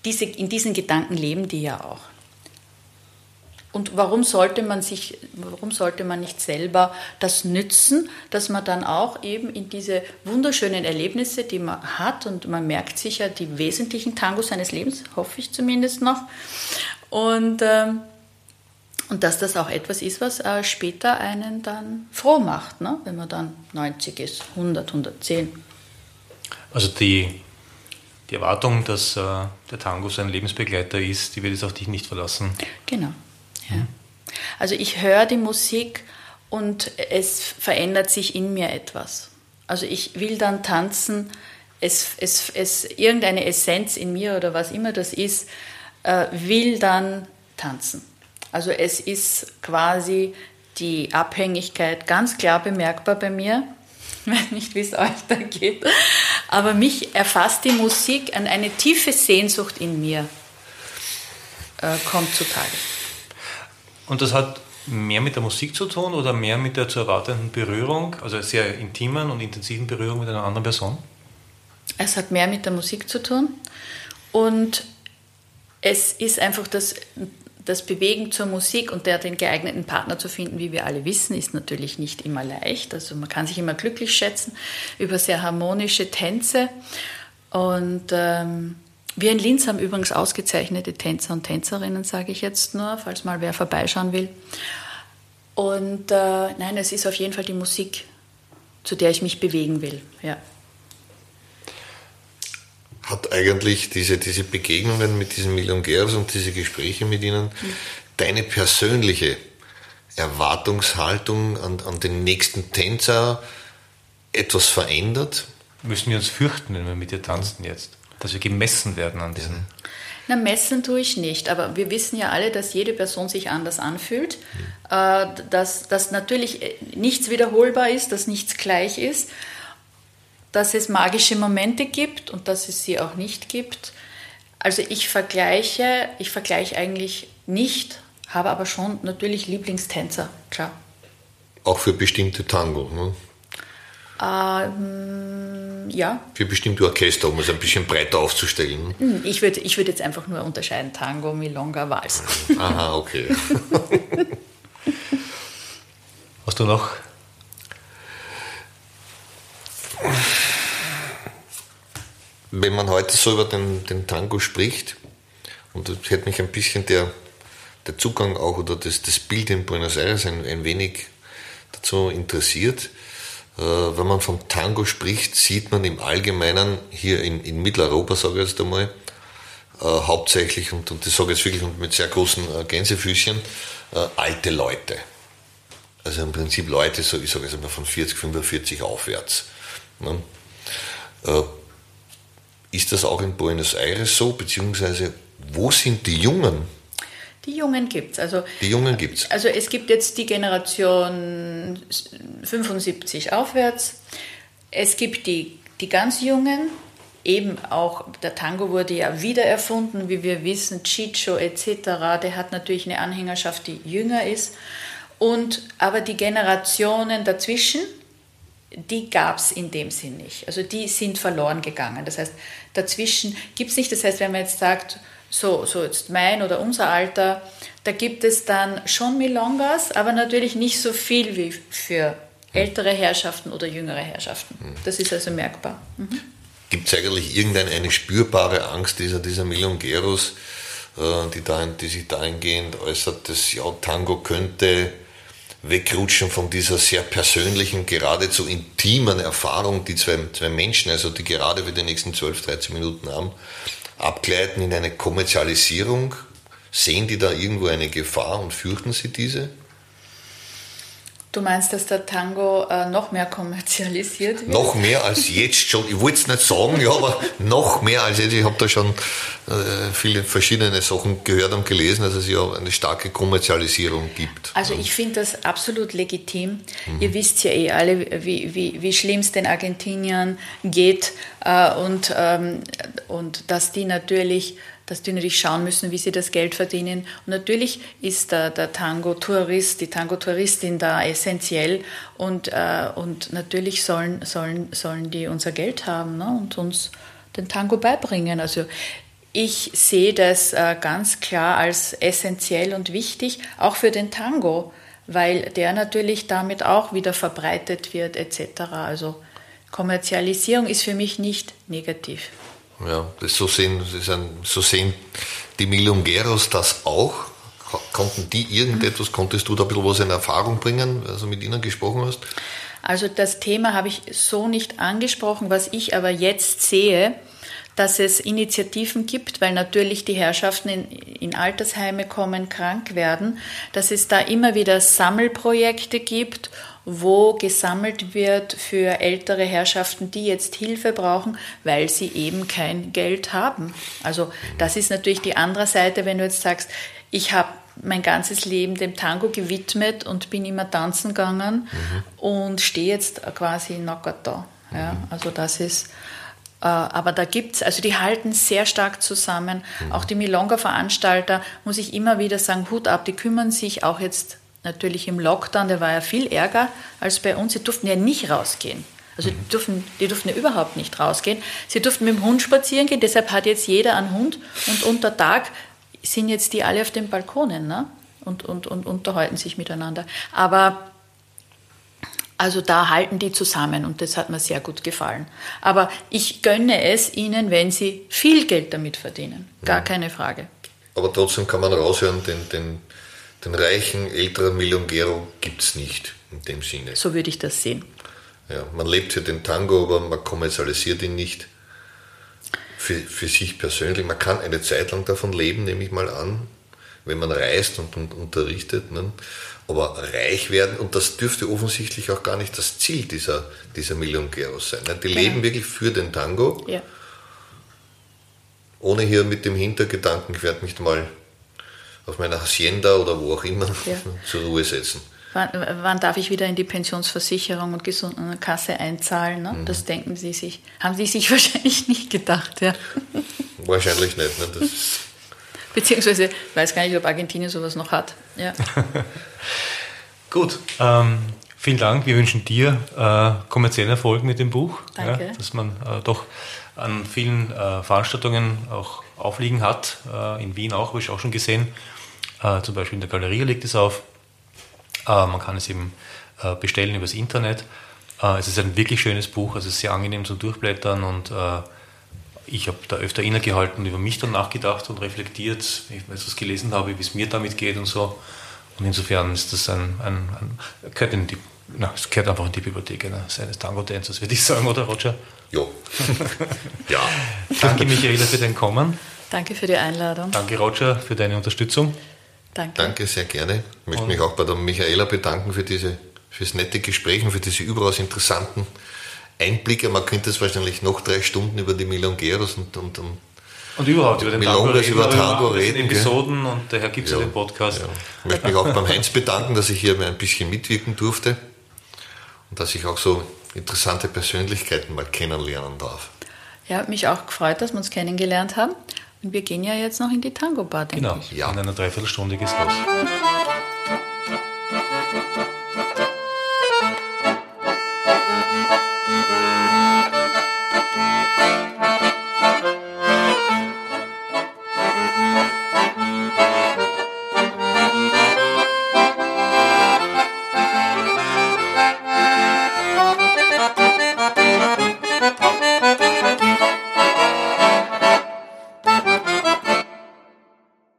diese, in diesen Gedanken leben die ja auch. Und warum sollte man sich, warum sollte man nicht selber das nützen, dass man dann auch eben in diese wunderschönen Erlebnisse, die man hat, und man merkt sich ja die wesentlichen Tangos seines Lebens, hoffe ich zumindest noch, und, ähm, und dass das auch etwas ist, was äh, später einen dann froh macht, ne? wenn man dann 90 ist, 100, 110. Also die, die Erwartung, dass äh, der Tango sein Lebensbegleiter ist, die wird es auf dich nicht verlassen. Genau. Ja. Also ich höre die Musik und es verändert sich in mir etwas. Also ich will dann tanzen, es, es, es, irgendeine Essenz in mir oder was immer das ist, äh, will dann tanzen. Also es ist quasi die Abhängigkeit ganz klar bemerkbar bei mir. Ich weiß nicht, wie es euch da geht. Aber mich erfasst die Musik an eine tiefe Sehnsucht in mir, äh, kommt zutage. Und das hat mehr mit der Musik zu tun oder mehr mit der zu erwartenden Berührung, also sehr intimen und intensiven Berührung mit einer anderen Person? Es hat mehr mit der Musik zu tun und es ist einfach das, das Bewegen zur Musik und der den geeigneten Partner zu finden, wie wir alle wissen, ist natürlich nicht immer leicht. Also man kann sich immer glücklich schätzen über sehr harmonische Tänze und ähm, wir in Linz haben übrigens ausgezeichnete Tänzer und Tänzerinnen, sage ich jetzt nur, falls mal wer vorbeischauen will. Und äh, nein, es ist auf jeden Fall die Musik, zu der ich mich bewegen will. Ja. Hat eigentlich diese, diese Begegnungen mit diesen Millionärs und diese Gespräche mit ihnen mhm. deine persönliche Erwartungshaltung an, an den nächsten Tänzer etwas verändert? Müssen wir uns fürchten, wenn wir mit dir tanzen jetzt? Dass wir gemessen werden an diesen. Na, messen tue ich nicht, aber wir wissen ja alle, dass jede Person sich anders anfühlt, mhm. dass, dass natürlich äh, nichts wiederholbar ist, dass nichts gleich ist, dass es magische Momente gibt und dass es sie auch nicht gibt. Also ich vergleiche, ich vergleiche eigentlich nicht, habe aber schon natürlich Lieblingstänzer, klar. Auch für bestimmte Tango, ne? Ähm, ja. Für bestimmte Orchester, um es ein bisschen breiter aufzustellen. Hm, ich würde ich würd jetzt einfach nur unterscheiden: Tango, Milonga, Vals. Aha, okay. Hast du noch? Wenn man heute so über den, den Tango spricht, und das hätte mich ein bisschen der, der Zugang auch oder das, das Bild in Buenos Aires ein, ein wenig dazu interessiert, wenn man vom Tango spricht, sieht man im Allgemeinen hier in, in Mitteleuropa, sage ich jetzt einmal, äh, hauptsächlich, und, und das sage ich jetzt wirklich mit sehr großen äh, Gänsefüßchen, äh, alte Leute. Also im Prinzip Leute, so, ich sage jetzt einmal von 40, 45 aufwärts. Ne? Äh, ist das auch in Buenos Aires so, beziehungsweise wo sind die Jungen? Die Jungen gibt es. Also, die Jungen gibt's. Also es gibt jetzt die Generation 75 aufwärts. Es gibt die, die ganz Jungen, eben auch der Tango wurde ja wieder erfunden, wie wir wissen, Chicho etc. Der hat natürlich eine Anhängerschaft, die jünger ist. Und, aber die Generationen dazwischen, die gab es in dem Sinn nicht. Also die sind verloren gegangen. Das heißt, dazwischen gibt es nicht. Das heißt, wenn man jetzt sagt, so, so jetzt mein oder unser Alter, da gibt es dann schon Milongas, aber natürlich nicht so viel wie für ältere Herrschaften oder jüngere Herrschaften. Das ist also merkbar. Mhm. Gibt es eigentlich irgendeine spürbare Angst dieser, dieser Milongeros, äh, die, da, die sich dahingehend äußert, dass ja, Tango könnte wegrutschen von dieser sehr persönlichen, geradezu intimen Erfahrung, die zwei, zwei Menschen, also die gerade für die nächsten 12, 13 Minuten haben, abgleiten in eine Kommerzialisierung? Sehen die da irgendwo eine Gefahr und fürchten sie diese? Du meinst, dass der Tango äh, noch mehr kommerzialisiert wird? Noch mehr als jetzt schon. Ich wollte es nicht sagen, ja, aber noch mehr als jetzt. Ich habe da schon äh, viele verschiedene Sachen gehört und gelesen, dass es ja eine starke Kommerzialisierung gibt. Also ich finde das absolut legitim. Mhm. Ihr wisst ja eh alle, wie, wie, wie schlimm es den Argentiniern geht äh, und, ähm, und dass die natürlich dass die natürlich schauen müssen, wie sie das Geld verdienen. Und natürlich ist der, der Tango-Tourist, die Tango-Touristin da essentiell und, äh, und natürlich sollen, sollen, sollen die unser Geld haben ne? und uns den Tango beibringen. Also ich sehe das äh, ganz klar als essentiell und wichtig, auch für den Tango, weil der natürlich damit auch wieder verbreitet wird etc. Also Kommerzialisierung ist für mich nicht negativ. Ja, das so, sehen, das ein, so sehen die Milongeros das auch. Konnten die irgendetwas, konntest du da ein bisschen was in Erfahrung bringen, also mit ihnen gesprochen hast? Also das Thema habe ich so nicht angesprochen. Was ich aber jetzt sehe, dass es Initiativen gibt, weil natürlich die Herrschaften in, in, Altersheime kommen, krank werden, dass es da immer wieder Sammelprojekte gibt, wo gesammelt wird für ältere Herrschaften, die jetzt Hilfe brauchen, weil sie eben kein Geld haben. Also das ist natürlich die andere Seite, wenn du jetzt sagst, ich habe mein ganzes Leben dem Tango gewidmet und bin immer tanzen gegangen mhm. und stehe jetzt quasi knockert da. Ja, also das ist, äh, aber da gibt es, also die halten sehr stark zusammen. Mhm. Auch die Milonga-Veranstalter, muss ich immer wieder sagen, Hut ab, die kümmern sich auch jetzt natürlich im Lockdown, der war ja viel ärger als bei uns. Sie durften ja nicht rausgehen. Also die durften, die durften ja überhaupt nicht rausgehen. Sie durften mit dem Hund spazieren gehen, deshalb hat jetzt jeder einen Hund und unter Tag sind jetzt die alle auf den Balkonen ne? und, und, und unterhalten sich miteinander. Aber also da halten die zusammen und das hat mir sehr gut gefallen. Aber ich gönne es ihnen, wenn sie viel Geld damit verdienen. Gar keine Frage. Aber trotzdem kann man raushören, den, den, den reichen älteren Milongero gibt es nicht in dem Sinne. So würde ich das sehen. Ja, man lebt für den Tango, aber man kommerzialisiert ihn nicht für, für sich persönlich. Man kann eine Zeit lang davon leben, nehme ich mal an, wenn man reist und, und unterrichtet. Ne? Aber reich werden, und das dürfte offensichtlich auch gar nicht das Ziel dieser, dieser Millionäros sein. Ne? Die ja. leben wirklich für den Tango, ja. ohne hier mit dem Hintergedanken, ich werde mich mal auf meiner Hacienda oder wo auch immer ja. zur Ruhe setzen. Wann, wann, darf ich wieder in die Pensionsversicherung und Gesundenkasse einzahlen? Ne? Mhm. Das denken Sie sich, haben Sie sich wahrscheinlich nicht gedacht, ja. Wahrscheinlich nicht. Ne? Das Beziehungsweise, ich weiß gar nicht, ob Argentinien sowas noch hat. Ja. Gut, ähm, vielen Dank. Wir wünschen dir äh, kommerziellen Erfolg mit dem Buch. Danke. Ja, dass man äh, doch an vielen äh, Veranstaltungen auch aufliegen hat. Äh, in Wien auch, habe ich auch schon gesehen. Äh, zum Beispiel in der Galerie liegt es auf. Äh, man kann es eben bestellen übers Internet. Es ist ein wirklich schönes Buch, also sehr angenehm zum Durchblättern und ich habe da öfter innegehalten, über mich dann nachgedacht und reflektiert, wenn ich etwas gelesen habe, wie es mir damit geht und so. Und insofern ist das ein, ein, ein gehört, in die, na, es gehört einfach in die Bibliothek eines, eines Tango-Tänzers, würde ich sagen, oder Roger? Jo. ja. Danke, Michaela, für dein Kommen. Danke für die Einladung. Danke, Roger, für deine Unterstützung. Danke. Danke, sehr gerne. Ich möchte und mich auch bei der Michaela bedanken für diese, fürs nette Gespräch und für diese überaus interessanten Einblicke. Man könnte es wahrscheinlich noch drei Stunden über die Milongeros und, und, und und überhaupt über den Milongas, Tango, über Tango reden. Episoden gell? und daher gibt es ja, ja, den Podcast. Ja. Ich möchte mich auch beim Heinz bedanken, dass ich hier ein bisschen mitwirken durfte und dass ich auch so interessante Persönlichkeiten mal kennenlernen darf. Ja, hat mich auch gefreut, dass wir uns kennengelernt haben. Und wir gehen ja jetzt noch in die Tango-Bar, denke genau, ich. Genau, ja. in einer Dreiviertelstunde geht's los. Musik